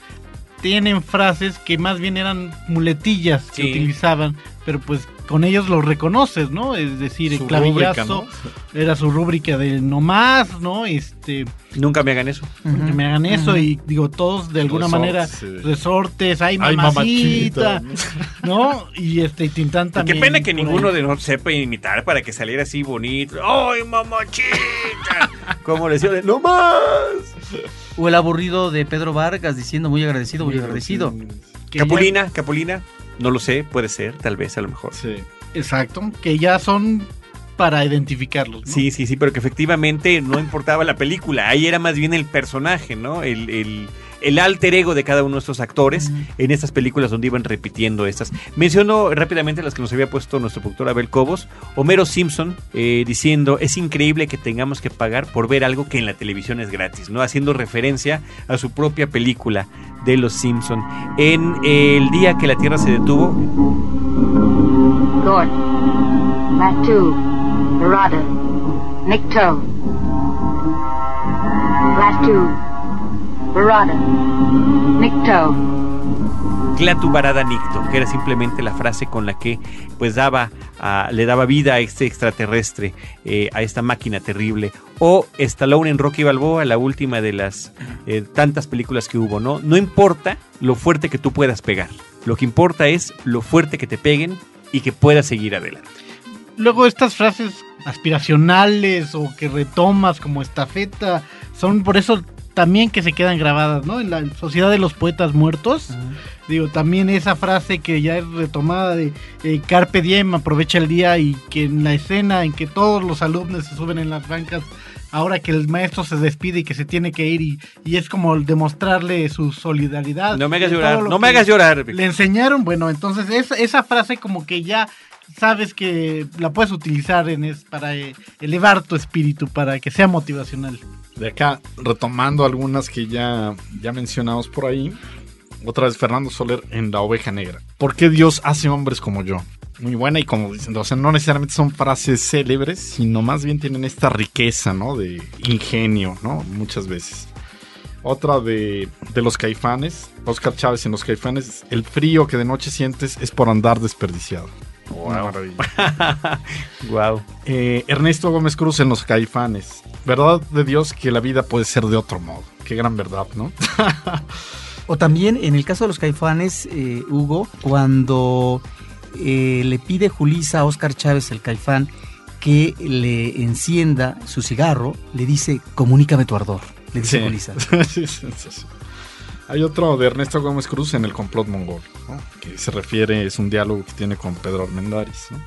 Speaker 4: tienen frases que más bien eran muletillas que
Speaker 2: Sí.
Speaker 4: utilizaban, pero pues con ellos los reconoces, ¿no? Es decir,
Speaker 5: Su
Speaker 4: el clavillazo
Speaker 5: rúbrica, ¿no?
Speaker 4: era su rúbrica de no más, ¿no? Este,
Speaker 2: Nunca me hagan eso.
Speaker 4: que me hagan eso y digo todos de alguna
Speaker 5: Resortes,
Speaker 4: manera
Speaker 5: sí.
Speaker 4: resortes, ay
Speaker 5: Ay,
Speaker 4: mamacita,
Speaker 5: mamachita.
Speaker 4: ¿no? Y este y Tintán
Speaker 2: Y
Speaker 4: también.
Speaker 2: Qué pena que
Speaker 4: ahí.
Speaker 2: ninguno de nosotros sepa imitar para que saliera así bonito. ¡Ay, mamachita! Como le decía, ¡no más!
Speaker 3: O el aburrido de Pedro Vargas diciendo muy agradecido, muy agradecido.
Speaker 4: Que ya-
Speaker 2: Capulina, Capulina. No lo sé, puede ser, tal vez, a lo mejor.
Speaker 5: Sí.
Speaker 4: Exacto, que ya son para identificarlos. ¿no?
Speaker 2: Sí, sí, sí, pero que efectivamente no importaba la película. Ahí era más bien el personaje, ¿no? El, el, el alter ego de cada uno de estos actores en estas películas donde iban repitiendo estas. Menciono rápidamente las que nos había puesto nuestro productor Abel Cobos. Homero Simpson eh, diciendo, es increíble que tengamos que pagar por ver algo que en la televisión es gratis, ¿no? Haciendo referencia a su propia película de Los Simpson. En el día que la Tierra se detuvo.
Speaker 17: Barada. Nikto.
Speaker 2: Clatu Barada Nicto, que era simplemente la frase con la que pues daba a- le daba vida a este extraterrestre, eh, a esta máquina terrible. O Stallone en Rocky Balboa, la última de las eh, tantas películas que hubo, ¿no? No importa lo fuerte que tú puedas pegar, lo que importa es lo fuerte que te peguen y que puedas seguir adelante.
Speaker 4: Luego estas frases aspiracionales o que retomas como estafeta, son por eso también que se quedan grabadas, ¿no? En la Sociedad de los Poetas Muertos. Digo, también esa frase que ya es retomada de eh, Carpe Diem, aprovecha el día y que en la escena en que todos los alumnos se suben en las bancas, ahora que el maestro se despide y que se tiene que ir y, y es como demostrarle su solidaridad.
Speaker 2: No me hagas llorar,
Speaker 4: lo
Speaker 2: no me hagas llorar.
Speaker 4: Le enseñaron, bueno, entonces esa, esa frase como que ya sabes que la puedes utilizar en es, para eh, elevar tu espíritu, para que sea motivacional.
Speaker 5: De acá, retomando algunas que ya, ya mencionamos por ahí. Otra vez Fernando Soler en La Oveja Negra. ¿Por qué Dios hace hombres como yo? Muy buena y como dicen, o sea, no necesariamente son frases célebres, sino más bien tienen esta riqueza, ¿no? De ingenio, ¿no? Muchas veces. Otra de, de los caifanes, Oscar Chávez en los caifanes, el frío que de noche sientes es por andar desperdiciado. Una maravilla.
Speaker 2: wow.
Speaker 5: Eh, Ernesto Gómez Cruz en Los Caifanes. Verdad de Dios que la vida puede ser de otro modo. Qué gran verdad, ¿no?
Speaker 3: O también en el caso de los caifanes, eh, Hugo, cuando eh, le pide Julisa a Oscar Chávez, el caifán, que le encienda su cigarro, le dice, comunícame tu ardor. Le dice
Speaker 5: Sí.
Speaker 3: Julisa.
Speaker 5: Sí, sí. Hay otro de Ernesto Gómez Cruz en El complot mongol, ¿no? que se refiere, es un diálogo que tiene con Pedro Armendáriz. ¿no?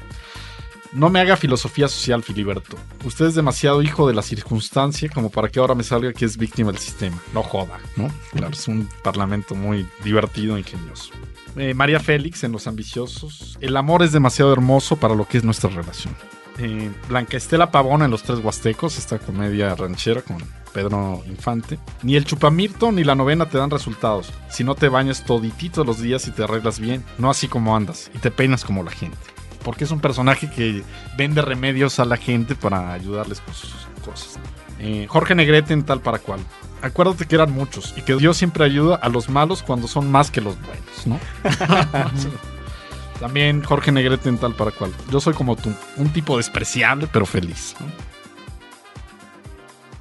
Speaker 5: No me haga filosofía social, Filiberto. Usted es demasiado hijo de la circunstancia como para que ahora me salga que es víctima del sistema. No joda, ¿no? Claro, es un parlamento muy divertido e ingenioso. Eh, María Félix en Los Ambiciosos. El amor es demasiado hermoso para lo que es nuestra relación. Eh, Blanca Estela Pavón en Los Tres Huastecos, esta comedia ranchera con Pedro Infante. Ni el chupamirto ni la novena te dan resultados. Si no te bañas todititos los días y te arreglas bien, no así como andas, y te peinas como la gente. Porque es un personaje que vende remedios a la gente para ayudarles con sus cosas. Eh, Jorge Negrete en tal para cual. Acuérdate que eran muchos y que Dios siempre ayuda a los malos cuando son más que los buenos, ¿no? También Jorge Negrete en tal para cual. Yo soy como tú, un tipo despreciable pero feliz. ¿no?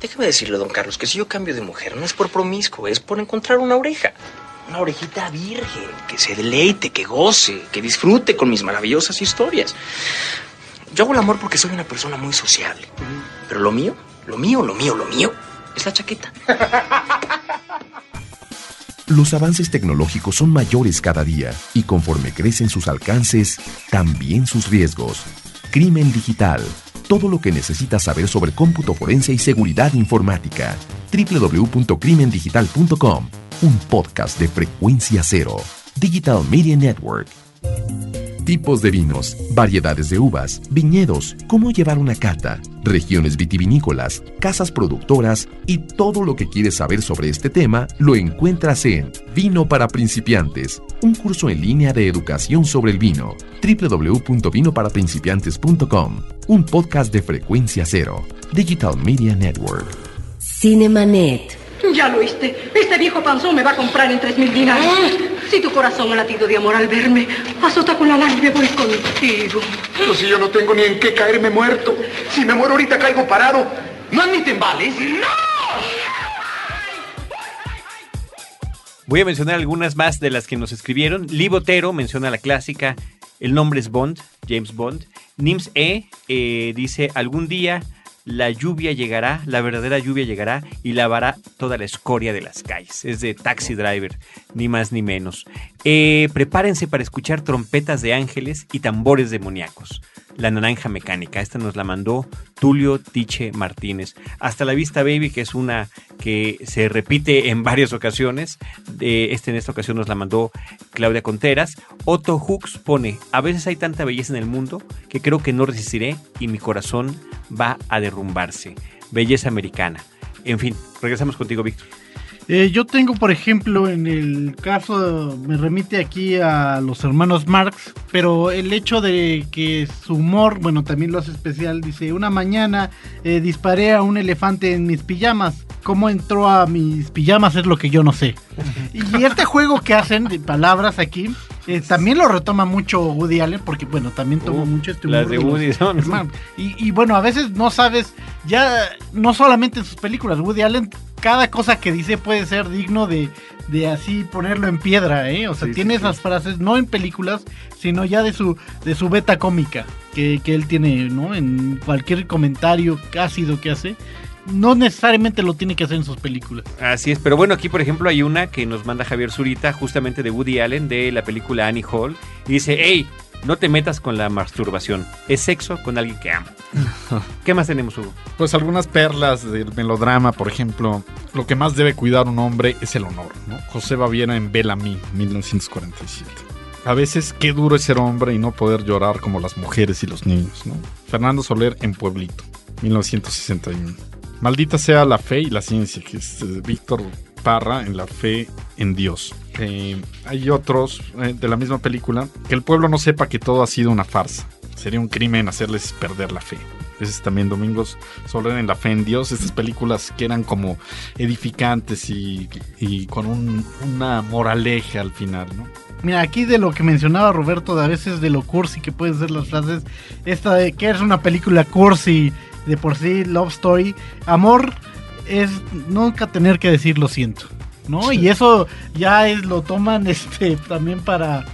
Speaker 18: Déjame decirle, don Carlos, que si yo cambio de mujer no es por promiscuo, es por encontrar una oreja. Una orejita virgen, que se deleite, que goce, que disfrute con mis maravillosas historias. Yo hago el amor porque soy una persona muy sociable. Pero lo mío, lo mío, lo mío, lo mío, es la chaqueta.
Speaker 15: Los avances tecnológicos son mayores cada día y conforme crecen sus alcances, también sus riesgos. Crimen digital. Todo lo que necesitas saber sobre cómputo forense y seguridad informática. www.crimendigital.com. Un podcast de frecuencia cero. Digital Media Network. Tipos de vinos, variedades de uvas, viñedos, cómo llevar una cata, regiones vitivinícolas, casas productoras y todo lo que quieres saber sobre este tema lo encuentras en Vino para principiantes, un curso en línea de educación sobre el vino. www.vinoparaprincipiantes.com, un podcast de frecuencia cero. Digital Media Network.
Speaker 16: Cinemanet.
Speaker 19: Ya lo oíste. Este viejo panzón me va a comprar en tres mil dinarios. Si tu corazón ha latido de amor al verme, azota con la lana y me voy contigo.
Speaker 20: Pero si yo no tengo ni en qué caerme muerto. Si me muero ahorita caigo parado. ¿No admiten vales?
Speaker 2: Voy a mencionar algunas más de las que nos escribieron. Lee Botero menciona la clásica. El nombre es Bond, James Bond. Nims E eh, dice: Algún día la lluvia llegará, la verdadera lluvia llegará y lavará toda la escoria de las calles. Es de Taxi Driver, ni más ni menos. Eh, prepárense para escuchar trompetas de ángeles y tambores demoníacos. La naranja mecánica, esta nos la mandó Tulio Tiche Martínez. Hasta la vista, baby, que es una que se repite en varias ocasiones. Este en esta ocasión nos la mandó Claudia Conteras. Otto Hooks pone: A veces hay tanta belleza en el mundo que creo que no resistiré y mi corazón va a derrumbarse. Belleza americana. En fin, regresamos contigo, Víctor.
Speaker 4: Eh, yo tengo, por ejemplo, en el caso, me remite aquí a los hermanos Marx, pero el hecho de que su humor, bueno, también lo hace especial, dice, una mañana eh, disparé a un elefante en mis pijamas. ¿Cómo entró a mis pijamas? Es lo que yo no sé. Y este juego que hacen de palabras aquí, eh, también lo retoma mucho Woody Allen, porque bueno, también toma
Speaker 2: Uf,
Speaker 4: mucho este
Speaker 2: las
Speaker 4: humor
Speaker 2: de
Speaker 4: los
Speaker 2: Woody son-
Speaker 4: hermanos. Y, y bueno, a veces no sabes, ya no solamente en sus películas, Woody Allen, cada cosa que dice puede ser digno de, de así ponerlo en piedra, ¿eh? O sea,
Speaker 2: Sí,
Speaker 4: tiene
Speaker 2: sí, sí.
Speaker 4: esas frases, no en películas, sino ya de su, de su beta cómica que, que él tiene, ¿no? En cualquier comentario ácido que hace. no necesariamente lo tiene que hacer en sus películas.
Speaker 2: Así es, pero bueno, aquí por ejemplo hay una que nos manda Javier Zurita, justamente de Woody Allen, de la película Annie Hall, y dice, hey, no te metas con la masturbación, es sexo con alguien que ama. ¿Qué más tenemos, Hugo?
Speaker 5: Pues algunas perlas del melodrama, por ejemplo, lo que más debe cuidar un hombre es el honor, ¿no? José Baviera en Bellamy, 1947. A veces qué duro es ser hombre y no poder llorar como las mujeres y los niños, ¿no? Fernando Soler en Pueblito, 1961. Maldita sea la fe y la ciencia, que es eh, Víctor Parra en La fe en Dios. Eh, hay otros eh, de la misma película, que el pueblo no sepa que todo ha sido una farsa. Sería un crimen hacerles perder la fe. Ese es también Domingos Soler en La fe en Dios. Estas películas que eran como edificantes y, y con un- una moraleja al final, ¿no?
Speaker 4: Mira, aquí de lo que mencionaba Roberto, de a veces de lo cursi que pueden ser las frases, esta de que es una película cursi, de por sí, Love Story, amor es nunca tener que decir lo siento, ¿no? Y eso ya es, lo toman este también para,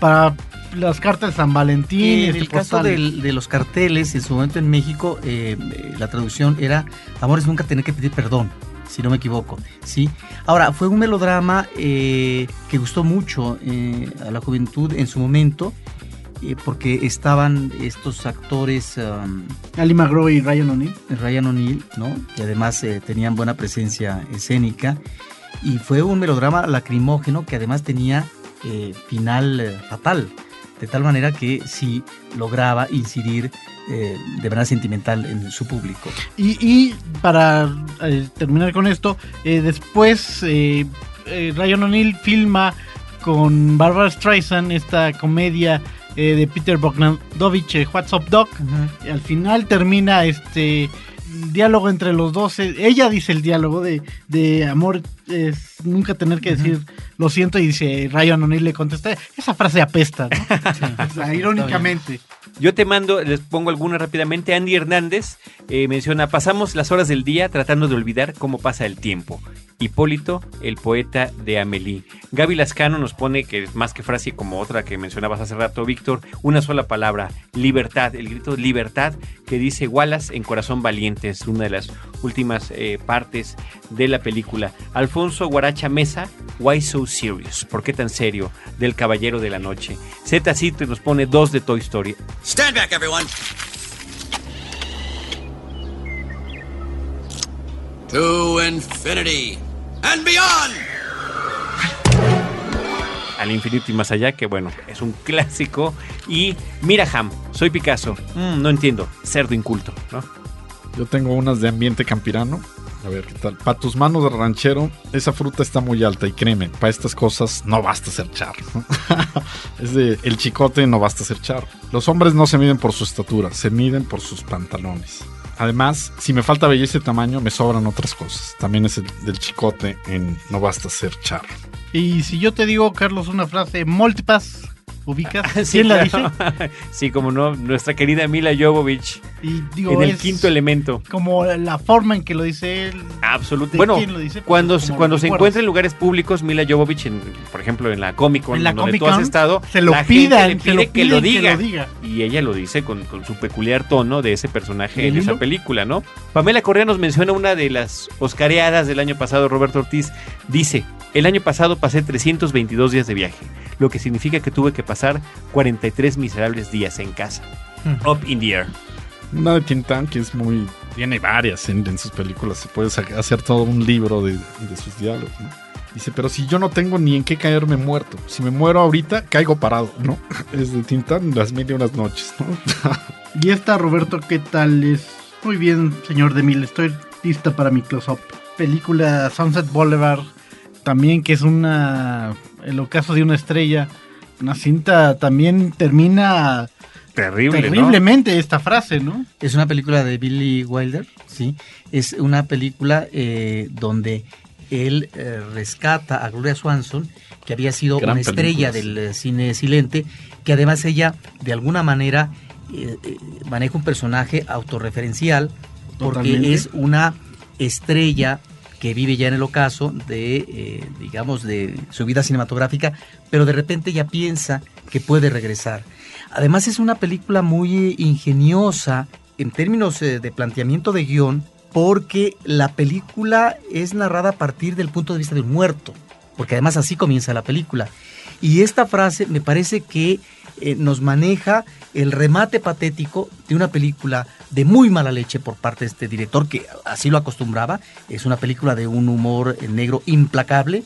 Speaker 4: para las cartas de San Valentín.
Speaker 3: En
Speaker 4: este,
Speaker 3: el caso del- de los carteles, en su momento en México, eh, la traducción era Amor es nunca tener que pedir perdón, si no me equivoco. ¿sí? Ahora, fue un melodrama eh, que gustó mucho eh, a la juventud en su momento, eh, porque estaban estos actores. um,
Speaker 4: Ali McGraw y Ryan O'Neill.
Speaker 3: Ryan O'Neill, ¿no? Que además eh, tenían buena presencia escénica. Y fue un melodrama lacrimógeno que además tenía eh, final eh, fatal. De tal manera que sí lograba incidir eh, de manera sentimental en su público.
Speaker 4: Y, y para eh, terminar con esto, eh, después Ryan O'Neill filma con Barbara Streisand esta comedia eh, de Peter Bogdanovich, eh, What's Up Doc. Y al final termina este diálogo entre los dos. eh, Ella dice el diálogo de, de amor es nunca tener que decir lo siento y dice Ryan O'Neill le contesta esa frase apesta, ¿no? O sea, irónicamente.
Speaker 2: Yo te mando, les pongo alguna rápidamente. Andy Hernández eh, menciona, pasamos las horas del día tratando de olvidar cómo pasa el tiempo. Hipólito, el poeta de Amelie. Gaby Lascano nos pone, que más que frase como otra que mencionabas hace rato, Víctor, una sola palabra, libertad, el grito libertad que dice Wallace en Corazón Valiente, es una de las últimas eh, partes de la película. Alfonso Guaracha Mesa, Why So Serious? ¿Por qué tan serio? Del Caballero de la Noche. Z nos pone dos de Toy Story.
Speaker 21: Stand back, everyone. To infinity and beyond.
Speaker 2: al infinito y más allá, que bueno, es un clásico. Y Miraham, soy Picasso. Mm, no entiendo, cerdo inculto, ¿no?
Speaker 5: Yo tengo unas de ambiente campirano. A ver qué tal. Para tus manos de ranchero, esa fruta está muy alta y créeme, para estas cosas no basta ser charro. es de el chicote no basta ser charro. Los hombres no se miden por su estatura, se miden por sus pantalones. Además, si me falta belleza y tamaño, me sobran otras cosas. También es el del chicote en no basta ser charro.
Speaker 4: Y si yo te digo, Carlos, una frase, multipass, ubicas,
Speaker 2: Sí,
Speaker 4: ¿quién la
Speaker 2: claro.
Speaker 4: dice?
Speaker 2: sí, como no, nuestra querida Mila Jovovich.
Speaker 4: Y digo,
Speaker 2: en el quinto elemento.
Speaker 4: Como la forma en que lo dice él.
Speaker 2: Absoluto.
Speaker 4: ¿De
Speaker 2: Bueno,
Speaker 4: quién lo dice?
Speaker 2: cuando,
Speaker 4: Pues,
Speaker 2: cuando
Speaker 4: lo
Speaker 2: se encuentra en lugares públicos, Mila Jovovich, en, por ejemplo, en la Comic Con,
Speaker 4: En la
Speaker 2: donde
Speaker 4: Comic
Speaker 2: tú has estado,
Speaker 4: se lo
Speaker 2: la gente
Speaker 4: pidan,
Speaker 2: le
Speaker 4: se
Speaker 2: pide
Speaker 4: lo
Speaker 2: que, lo
Speaker 4: que
Speaker 2: diga.
Speaker 4: lo diga.
Speaker 2: Y ella lo dice con, con su peculiar tono de ese personaje
Speaker 4: ¿El
Speaker 2: en esa película, ¿no? Pamela Correa nos menciona una de las Oscareadas del año pasado, Roberto Ortiz. Dice, el año pasado pasé 322 días de viaje, lo que significa que tuve que pasar 43 miserables días en casa. Up in the air.
Speaker 5: Una de Tintán que es muy. Tiene varias en, en sus películas. Se puede hacer todo un libro de, de sus diálogos. ¿no? Dice, pero si yo no tengo ni en qué caerme muerto. Si me muero ahorita, caigo parado, ¿no? Es de Tintán las mil y unas noches, ¿no?
Speaker 4: Y esta, Roberto, ¿qué tal es? Muy bien, señor de Mil, estoy lista para mi close-up. Película Sunset Boulevard, también que es una. El ocaso de una estrella. Una cinta también termina.
Speaker 2: Terrible, ¿no?
Speaker 4: Terriblemente esta frase, ¿no?
Speaker 3: Es una película de Billy Wilder, ¿sí? Es una película eh, donde él eh, rescata a Gloria Swanson, que había sido
Speaker 5: Gran
Speaker 3: una estrella
Speaker 5: película,
Speaker 3: del eh, cine silente, que además ella, de alguna manera, eh, eh, maneja un personaje autorreferencial, porque
Speaker 4: Totalmente.
Speaker 3: es una estrella que vive ya en el ocaso de, eh, digamos, de su vida cinematográfica, pero de repente ya piensa que puede regresar. Además es una película muy ingeniosa en términos eh, de planteamiento de guion, porque la película es narrada a partir del punto de vista de un muerto, porque además así comienza la película. Y esta frase me parece que eh, nos maneja el remate patético de una película de muy mala leche por parte de este director, que así lo acostumbraba. Es una película de un humor negro implacable.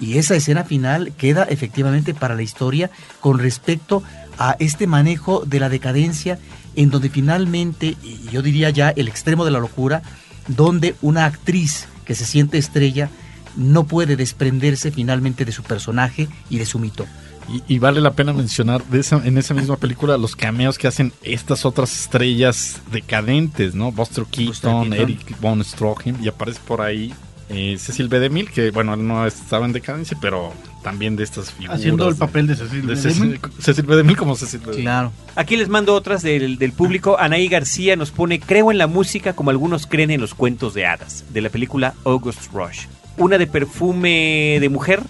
Speaker 3: Y esa escena final queda efectivamente para la historia con respecto a este manejo de la decadencia, en donde finalmente, yo diría ya el extremo de la locura, donde una actriz que se siente estrella no puede desprenderse finalmente de su personaje y de su mito.
Speaker 5: Y, y vale la pena mencionar de esa, en esa misma película los cameos que hacen estas otras estrellas decadentes, ¿no? Buster Keaton,
Speaker 3: Keaton.
Speaker 5: Eric Von Stroheim, y aparece por ahí eh, Cecil B. DeMille, que bueno, él no estaba en decadencia, pero también de estas figuras.
Speaker 4: Haciendo el
Speaker 5: de-
Speaker 4: papel de Cecil B.
Speaker 5: Cecil,
Speaker 4: DeMille.
Speaker 5: Cecil B. DeMille como Cecil B. DeMille.
Speaker 3: Claro.
Speaker 2: Aquí les mando otras del, del público. Anaí García nos pone, creo en la música como algunos creen en los cuentos de hadas, de la película August Rush. Una de perfume de mujer,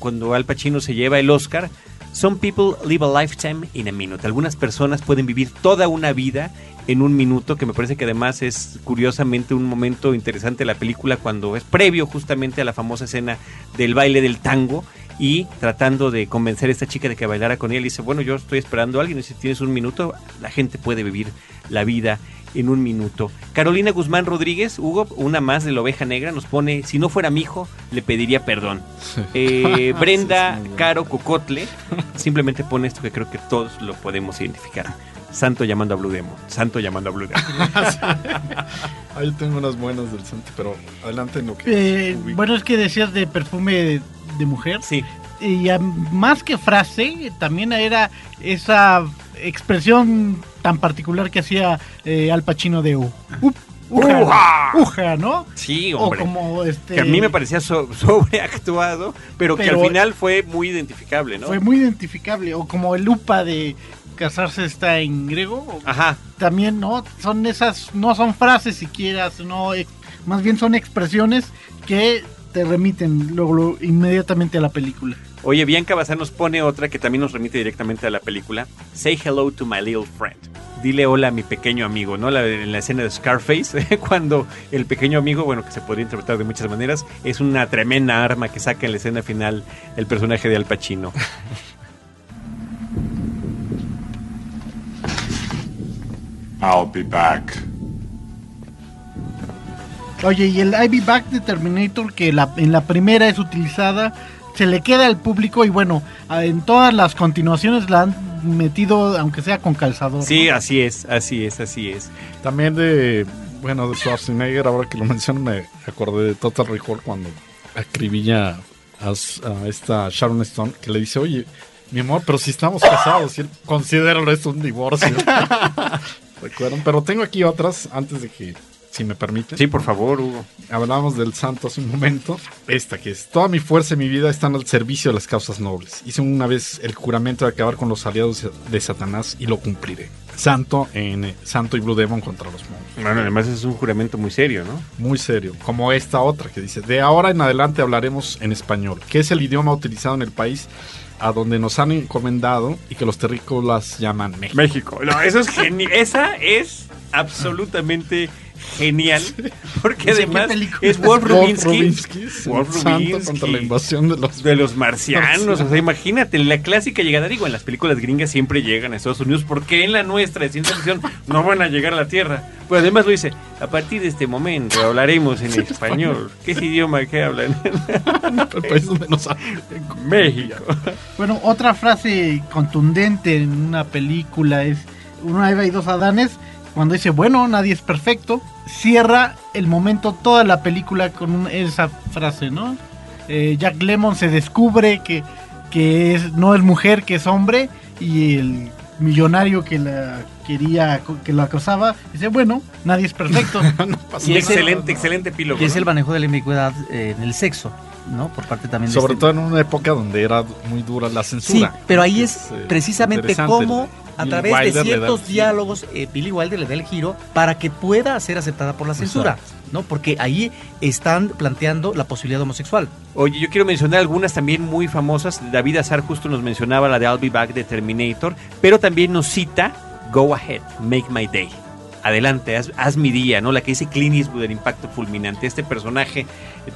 Speaker 2: cuando Al Pacino se lleva el Oscar. Some people live a lifetime in a minute. Algunas personas pueden vivir toda una vida en un minuto, que me parece que además es curiosamente un momento interesante de la película cuando es previo justamente a la famosa escena del baile del tango y tratando de convencer a esta chica de que bailara con él. Dice, bueno, yo estoy esperando a alguien y si tienes un minuto, la gente puede vivir la vida en un minuto. Carolina Guzmán Rodríguez, Hugo, una más de la oveja negra, nos pone, si no fuera mi hijo, le pediría perdón. Eh, Brenda Caro Cocotle simplemente pone esto que creo que todos lo podemos identificar. Santo llamando a Blue Demon. Santo llamando a Blue Demon.
Speaker 5: Ahí tengo unas buenas del Santi, pero adelante en lo que...
Speaker 4: Eh, bueno, es que decías de perfume de, de mujer.
Speaker 2: Sí.
Speaker 4: Y a- más que frase, también era esa expresión tan particular que hacía eh, Al Pacino de U. Up, uja,
Speaker 2: Uja.
Speaker 4: uja, ¿no?
Speaker 2: Sí,
Speaker 4: O
Speaker 2: hombre.
Speaker 4: como este.
Speaker 2: Que a mí me parecía so- sobreactuado, pero, que
Speaker 4: Pero-
Speaker 2: al final fue muy identificable, ¿no?
Speaker 4: Fue muy identificable. O como el upa de casarse está en griego. o-
Speaker 2: Ajá.
Speaker 4: También, ¿no? Son esas, no son frases siquiera, no, ex- más bien son expresiones que te remiten luego, luego, inmediatamente a la película.
Speaker 2: Oye, Bianca Bazán nos pone otra que también nos remite directamente a la película. Say hello to my little friend. Dile hola a mi pequeño amigo, ¿no? La, en la escena de Scarface, cuando el pequeño amigo, bueno, que se podría interpretar de muchas maneras, es una tremenda arma que saca en la escena final el personaje de Al Pacino.
Speaker 10: I'll be back.
Speaker 4: Oye, y el Ivy Back de Terminator, que la, en la primera es utilizada, se le queda al público y bueno, en todas las continuaciones la han metido, aunque sea con calzador.
Speaker 2: Sí, así es, así es, así es.
Speaker 5: También de, bueno, de Schwarzenegger, ahora que lo menciono, me acordé de Total Recall cuando acribilla a, a esta Sharon Stone, que le dice, oye, mi amor, pero si estamos casados, y él considera esto un divorcio. ¿Recuerdan? Pero tengo aquí otras, antes de que, si me permite.
Speaker 2: Sí, por favor, Hugo.
Speaker 5: Hablábamos del santo hace un momento. Esta que es, toda mi fuerza y mi vida están al servicio de las causas nobles. Hice una vez el juramento de acabar con los aliados de Satanás y lo cumpliré. Santo en Santo y Blue Demon contra los monstruos.
Speaker 2: Bueno, además es un juramento muy serio, ¿no?
Speaker 5: Muy serio, como esta otra que dice, de ahora en adelante hablaremos en español, que es el idioma utilizado en el país a donde nos han encomendado y que los terrícolas llaman México.
Speaker 2: México. No, eso es genial. Esa es absolutamente genial. Porque
Speaker 5: ¿Esa qué
Speaker 2: además es? Wolf
Speaker 5: Wolf
Speaker 2: Rubinsky. Wolf
Speaker 5: Santo
Speaker 2: Rubinsky.
Speaker 5: contra la invasión de los,
Speaker 2: de los marcianos. O sea, imagínate, la clásica llegada, digo, en las películas gringas siempre llegan a Estados Unidos. ¿Por qué en la nuestra de ciencia ficción no van a llegar a la Tierra? Pues además lo dice, a partir de este momento hablaremos en español. ¿Qué es idioma que hablan?
Speaker 5: el país donde nos
Speaker 2: México.
Speaker 4: Bueno, otra frase contundente en una película es una Eva y dos Adanes, cuando dice, bueno, nadie es perfecto, cierra el momento toda la película con un- esa frase, ¿no? Eh, Jack Lemon se descubre que, que es, no es mujer, que es hombre, y el millonario que la quería, que lo acosaba, dice, bueno, nadie es perfecto.
Speaker 2: Y excelente, excelente epílogo.
Speaker 3: Y es el manejo de la ambigüedad eh, en el sexo, ¿no? Por parte también de
Speaker 5: Sobre
Speaker 3: este-
Speaker 5: todo en una época donde era muy dura la
Speaker 3: Sí,
Speaker 5: censura.
Speaker 3: pero ahí es
Speaker 5: eh,
Speaker 3: precisamente cómo a través
Speaker 5: Wilder
Speaker 3: de
Speaker 5: da
Speaker 3: ciertos diálogos eh, Billy Wilder le da el giro para que pueda ser aceptada por la censura, ¿no? Porque ahí están planteando la posibilidad homosexual.
Speaker 2: Oye, yo quiero mencionar algunas también muy famosas. David Azar justo nos mencionaba la de I'll Be Back de Terminator, pero también nos cita Go Ahead, Make My Day. Adelante, haz, mi día, ¿no? La que dice Clint Eastwood, el impacto fulminante. Este personaje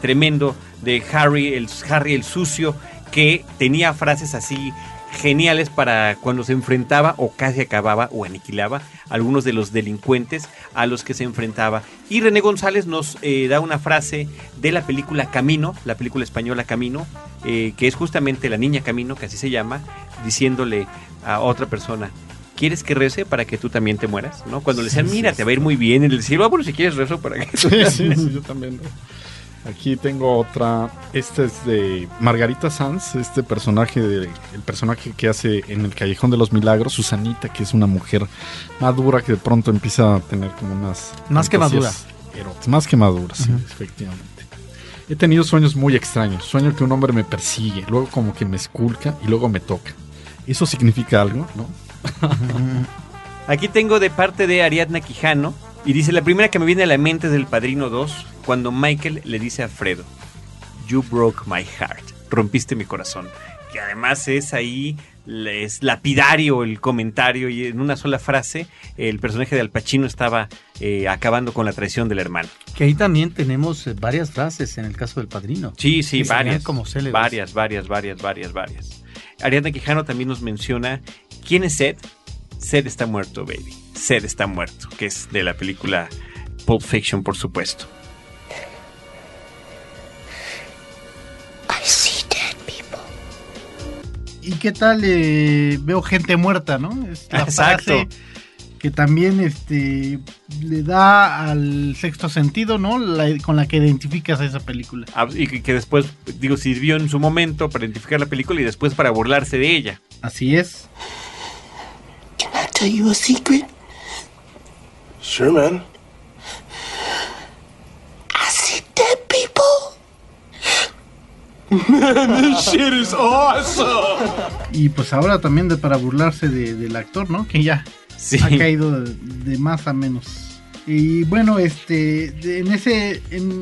Speaker 2: tremendo de Harry, el Harry el sucio, que tenía frases así geniales para cuando se enfrentaba o casi acababa o aniquilaba a algunos de los delincuentes a los que se enfrentaba. Y René González nos eh, da una frase de la película Camino, la película española Camino, eh, que es justamente la niña Camino, que así se llama, diciéndole a otra persona, ¿quieres que rece para que tú también te mueras? ¿no? Cuando le decían,
Speaker 5: Sí,
Speaker 2: mira,
Speaker 5: sí,
Speaker 2: te va a ir muy bien, y le decían, ah, bueno, si quieres rezo para que tú
Speaker 5: Sí, sí,
Speaker 2: también".
Speaker 5: sí, yo también. Aquí tengo otra. Esta es de Margarita Sanz, este personaje, de, el personaje que hace en el Callejón de los Milagros, Susanita, que es una mujer madura que de pronto empieza a tener como unas.
Speaker 3: Más que
Speaker 5: eróticas. Más que madura, sí, efectivamente. He tenido sueños muy extraños. Sueño que un hombre me persigue, luego como que me esculca y luego me toca. ¿Eso significa algo? ¿No?
Speaker 2: Aquí tengo de parte de Ariadna Quijano y dice, la primera que me viene a la mente es del Padrino 2, cuando Michael le dice a Fredo, You broke my heart, rompiste mi corazón. Que además es ahí, es lapidario el comentario y en una sola frase el personaje de Al Pacino estaba eh, acabando con la traición del hermano.
Speaker 3: Que ahí también tenemos eh, varias frases en el caso del padrino.
Speaker 2: Sí, sí, varias.
Speaker 3: como célebres.
Speaker 2: varias, varias, varias, varias, varias. Ariadna Quijano también nos menciona quién es Seth. Seth está muerto, baby. Seth está muerto, que es de la película Pulp Fiction, por supuesto.
Speaker 4: ¿Y qué tal eh, veo gente muerta, no? Es la
Speaker 2: Exacto.
Speaker 4: frase que también este le da al sexto sentido, ¿no? La- con la que identificas a esa película.
Speaker 2: Ah, Y que, que después, digo, sirvió en su momento para identificar la película y después para burlarse de ella.
Speaker 4: Así es.
Speaker 12: Can I tell you a secret?
Speaker 20: Sure, man.
Speaker 12: I see dead people.
Speaker 20: Man, this shit is awesome.
Speaker 4: Y pues ahora también de, para burlarse de- del actor, ¿no? Que ya
Speaker 2: Sí.
Speaker 4: ha caído de, de más a menos. Y bueno, este, de- en ese, en,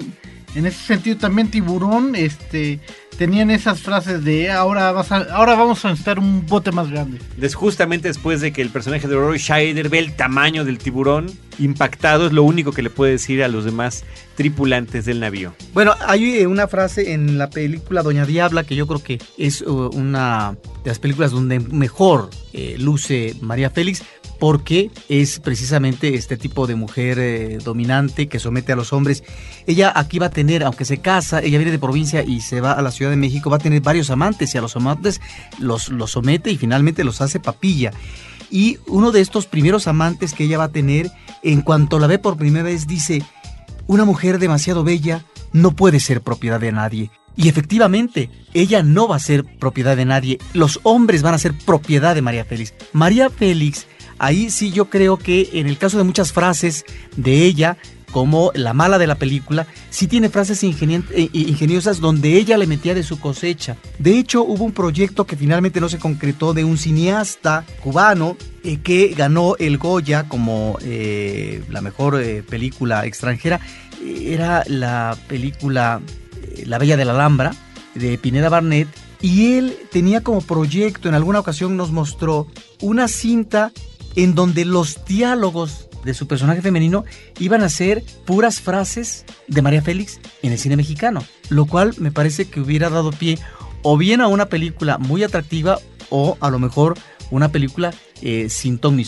Speaker 4: en ese sentido también Tiburón, este, tenían esas frases de ahora vas a, ahora vamos a necesitar un bote más grande.
Speaker 2: Des- justamente después de que el personaje de Roy Scheider ve el tamaño del tiburón, impactado es lo único que le puede decir a los demás tripulantes del navío.
Speaker 3: Bueno, hay eh, una frase en la película Doña Diabla que yo creo que es uh, una de las películas donde mejor eh, luce María Félix porque es precisamente este tipo de mujer eh, dominante que somete a los hombres. Ella aquí va a tener, aunque se casa, ella viene de provincia y se va a la Ciudad de México, va a tener varios amantes y a los amantes los, los somete y finalmente los hace papilla. Y uno de estos primeros amantes que ella va a tener, en cuanto la ve por primera vez, dice, una mujer demasiado bella no puede ser propiedad de nadie. Y efectivamente, ella no va a ser propiedad de nadie. Los hombres van a ser propiedad de María Félix. María Félix, ahí sí yo creo que en el caso de muchas frases de ella, como la mala de la película, sí tiene frases ingenien- eh, ingeniosas donde ella le metía de su cosecha. De hecho, hubo un proyecto que finalmente no se concretó de un cineasta cubano eh, que ganó el Goya como eh, la mejor eh, película extranjera. Eh, Era la película eh, La Bella de la Alhambra de Pineda Barnett. Y él tenía como proyecto, en alguna ocasión nos mostró una cinta en donde los diálogos de su personaje femenino iban a ser puras frases de María Félix en el cine mexicano, lo cual me parece que hubiera dado pie o bien a una película muy atractiva o a lo mejor una película eh, sin ton ni.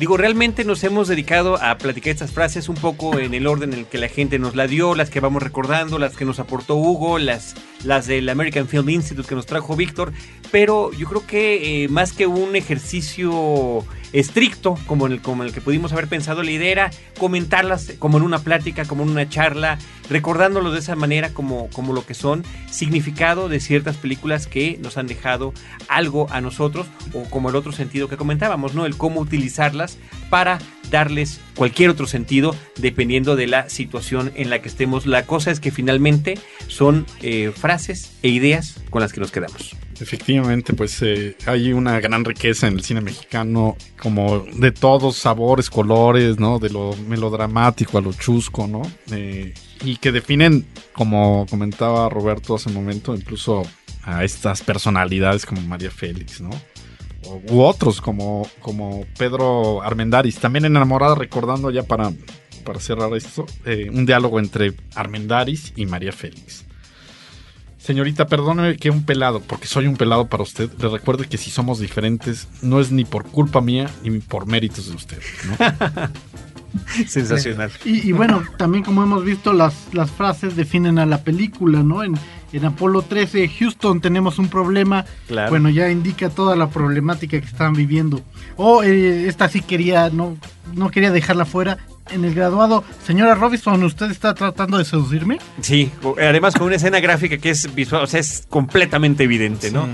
Speaker 2: Digo, realmente nos hemos dedicado a platicar estas frases un poco en el orden en el que la gente nos la dio, las que vamos recordando, las que nos aportó Hugo, las, las del American Film Institute que nos trajo Víctor, pero yo creo que eh, más que un ejercicio estricto como en el, como el que pudimos haber pensado, la idea era comentarlas como en una plática, como en una charla, recordándolos de esa manera como, como lo que son, significado de ciertas películas que nos han dejado algo a nosotros, o como el otro sentido que comentábamos, ¿no? El cómo utilizarlas para darles cualquier otro sentido dependiendo de la situación en la que estemos. La cosa es que finalmente son eh, frases e ideas con las que nos quedamos.
Speaker 5: Efectivamente, pues eh, hay una gran riqueza en el cine mexicano, como de todos sabores, colores, ¿no? De lo melodramático a lo chusco, ¿no? Eh, y que definen, como comentaba Roberto hace un momento, incluso a estas personalidades como María Félix, ¿no? u otros como, como Pedro Armendaris. También enamorada, recordando ya para, para cerrar esto, eh, un diálogo entre Armendaris y María Félix. Señorita, perdóneme que un pelado, porque soy un pelado para usted. Le recuerdo que si somos diferentes, no es ni por culpa mía ni por méritos de usted. ¿no?
Speaker 2: Sensacional.
Speaker 4: Y, y bueno, también como hemos visto, las, las frases definen a la película, ¿no? En, en Apolo 13, Houston, tenemos un problema.
Speaker 2: Claro.
Speaker 4: Bueno, ya indica toda la problemática que están viviendo. O eh, esta sí quería, no, no quería dejarla fuera. En el graduado, señora Robinson, ¿usted está tratando de seducirme?
Speaker 2: Sí, además con una escena gráfica que es visual, o sea, es completamente evidente, ¿no?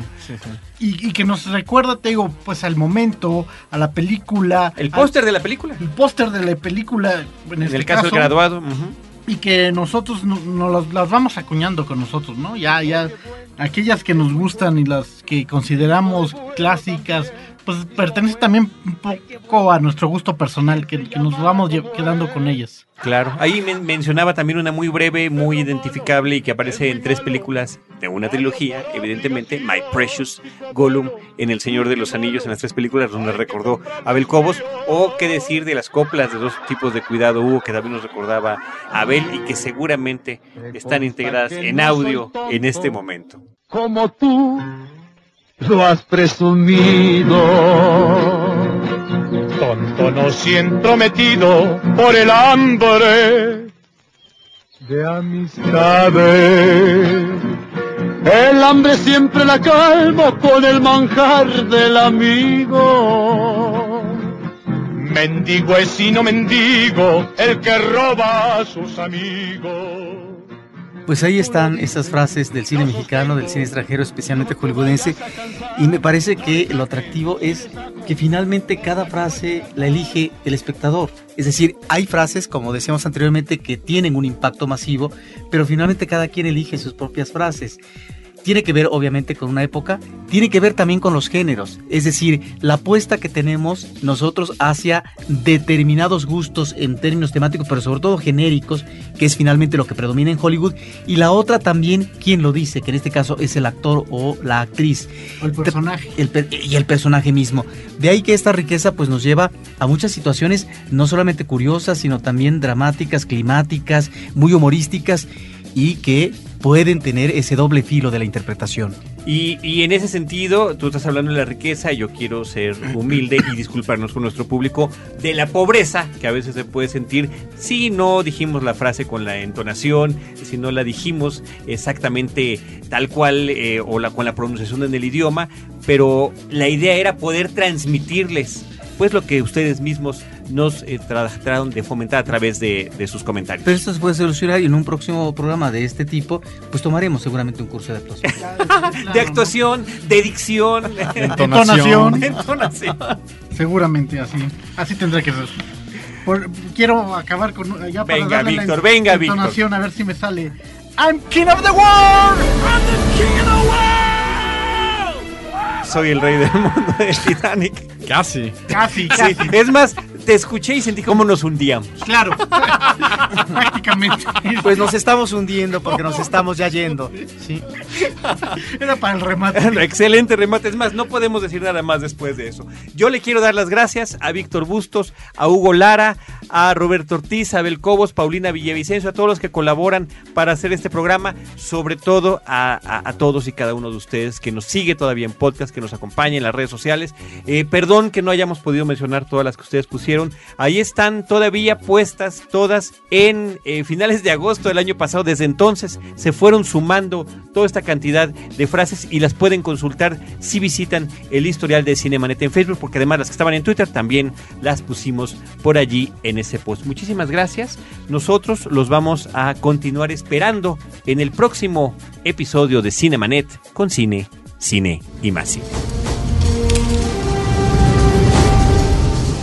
Speaker 4: Y, y que nos recuerda, te digo, pues al momento, a la película.
Speaker 2: El póster de la película.
Speaker 4: El póster de la película, en,
Speaker 2: En
Speaker 4: este
Speaker 2: el caso del graduado.
Speaker 4: y que nosotros no- nos las, las vamos acuñando con nosotros, ¿no? Ya, ya, aquellas que nos gustan y las que consideramos clásicas, pues pertenece también un poco a nuestro gusto personal, que, que nos vamos quedando con ellas.
Speaker 2: Claro, ahí men- mencionaba también una muy breve, muy identificable y que aparece en tres películas de una trilogía, evidentemente, My Precious Gollum en El Señor de los Anillos, en las tres películas donde recordó a Abel Cobos, o qué decir de las coplas de dos tipos de cuidado Hugo, que también nos recordaba a Abel y que seguramente están integradas en audio en este momento.
Speaker 22: como tú lo has presumido. Tonto no siento metido por el hambre de amistades. El hambre siempre la calmo con el manjar del amigo. Mendigo es y no mendigo el que roba a sus amigos.
Speaker 3: Pues ahí están esas frases del cine mexicano, del cine extranjero, especialmente hollywoodense, y me parece que lo atractivo es que finalmente cada frase la elige el espectador. Es decir, hay frases, como decíamos anteriormente, que tienen un impacto masivo, pero finalmente cada quien elige sus propias frases. Tiene que ver obviamente con una época, tiene que ver también con los géneros, es decir, la apuesta que tenemos nosotros hacia determinados gustos en términos temáticos, pero sobre todo genéricos, que es finalmente lo que predomina en Hollywood, y la otra también, quien lo dice, que en este caso es el actor o la actriz.
Speaker 4: O el personaje.
Speaker 3: El y el personaje mismo. De ahí que esta riqueza pues nos lleva a muchas situaciones no solamente curiosas, sino también dramáticas, climáticas, muy humorísticas y que pueden tener ese doble filo de la interpretación.
Speaker 2: Y, y en ese sentido, tú estás hablando de la riqueza, yo quiero ser humilde y disculparnos con nuestro público de la pobreza que a veces se puede sentir si no dijimos la frase con la entonación, si no la dijimos exactamente tal cual eh, o la, con la pronunciación en el idioma, pero la idea era poder transmitirles pues lo que ustedes mismos nos eh, trataron de fomentar a través de, de sus comentarios.
Speaker 3: Pero esto se puede solucionar y en un próximo programa de este tipo, pues tomaremos seguramente un curso de actuación.
Speaker 2: de actuación, de dicción,
Speaker 4: Entonación.
Speaker 2: entonación.
Speaker 4: Seguramente así, así tendrá que ser. Por- quiero acabar con ya para
Speaker 2: Venga,
Speaker 4: darle la
Speaker 2: Víctor, venga,
Speaker 4: entonación, a ver si me sale. I'm king of the world. I'm the king of the
Speaker 2: Soy el rey del mundo de Titanic.
Speaker 5: Casi.
Speaker 4: Casi,
Speaker 2: Sí,
Speaker 4: casi.
Speaker 2: es más, te escuché y sentí cómo nos hundíamos.
Speaker 4: Claro, prácticamente.
Speaker 3: Pues nos estamos hundiendo porque nos estamos ya yendo. Sí.
Speaker 4: Era para el remate.
Speaker 2: Excelente remate. Es más, no podemos decir nada más después de eso. Yo le quiero dar las gracias a Víctor Bustos, a Hugo Lara, a Roberto Ortiz, a Abel Cobos, Paulina Villavicencio, a todos los que colaboran para hacer este programa, sobre todo a, a- a todos y cada uno de ustedes que nos sigue todavía en podcast, que nos acompaña en las redes sociales. Eh, perdón que no hayamos podido mencionar todas las que ustedes pusieron. Ahí están todavía puestas todas en eh, finales de agosto del año pasado. Desde entonces se fueron sumando toda esta cantidad de frases y las pueden consultar si visitan el historial de Cinemanet en Facebook, porque además las que estaban en Twitter también las pusimos por allí en ese post. Muchísimas gracias. Nosotros los vamos a continuar esperando en el próximo episodio de Cinemanet con cine, cine y más cine.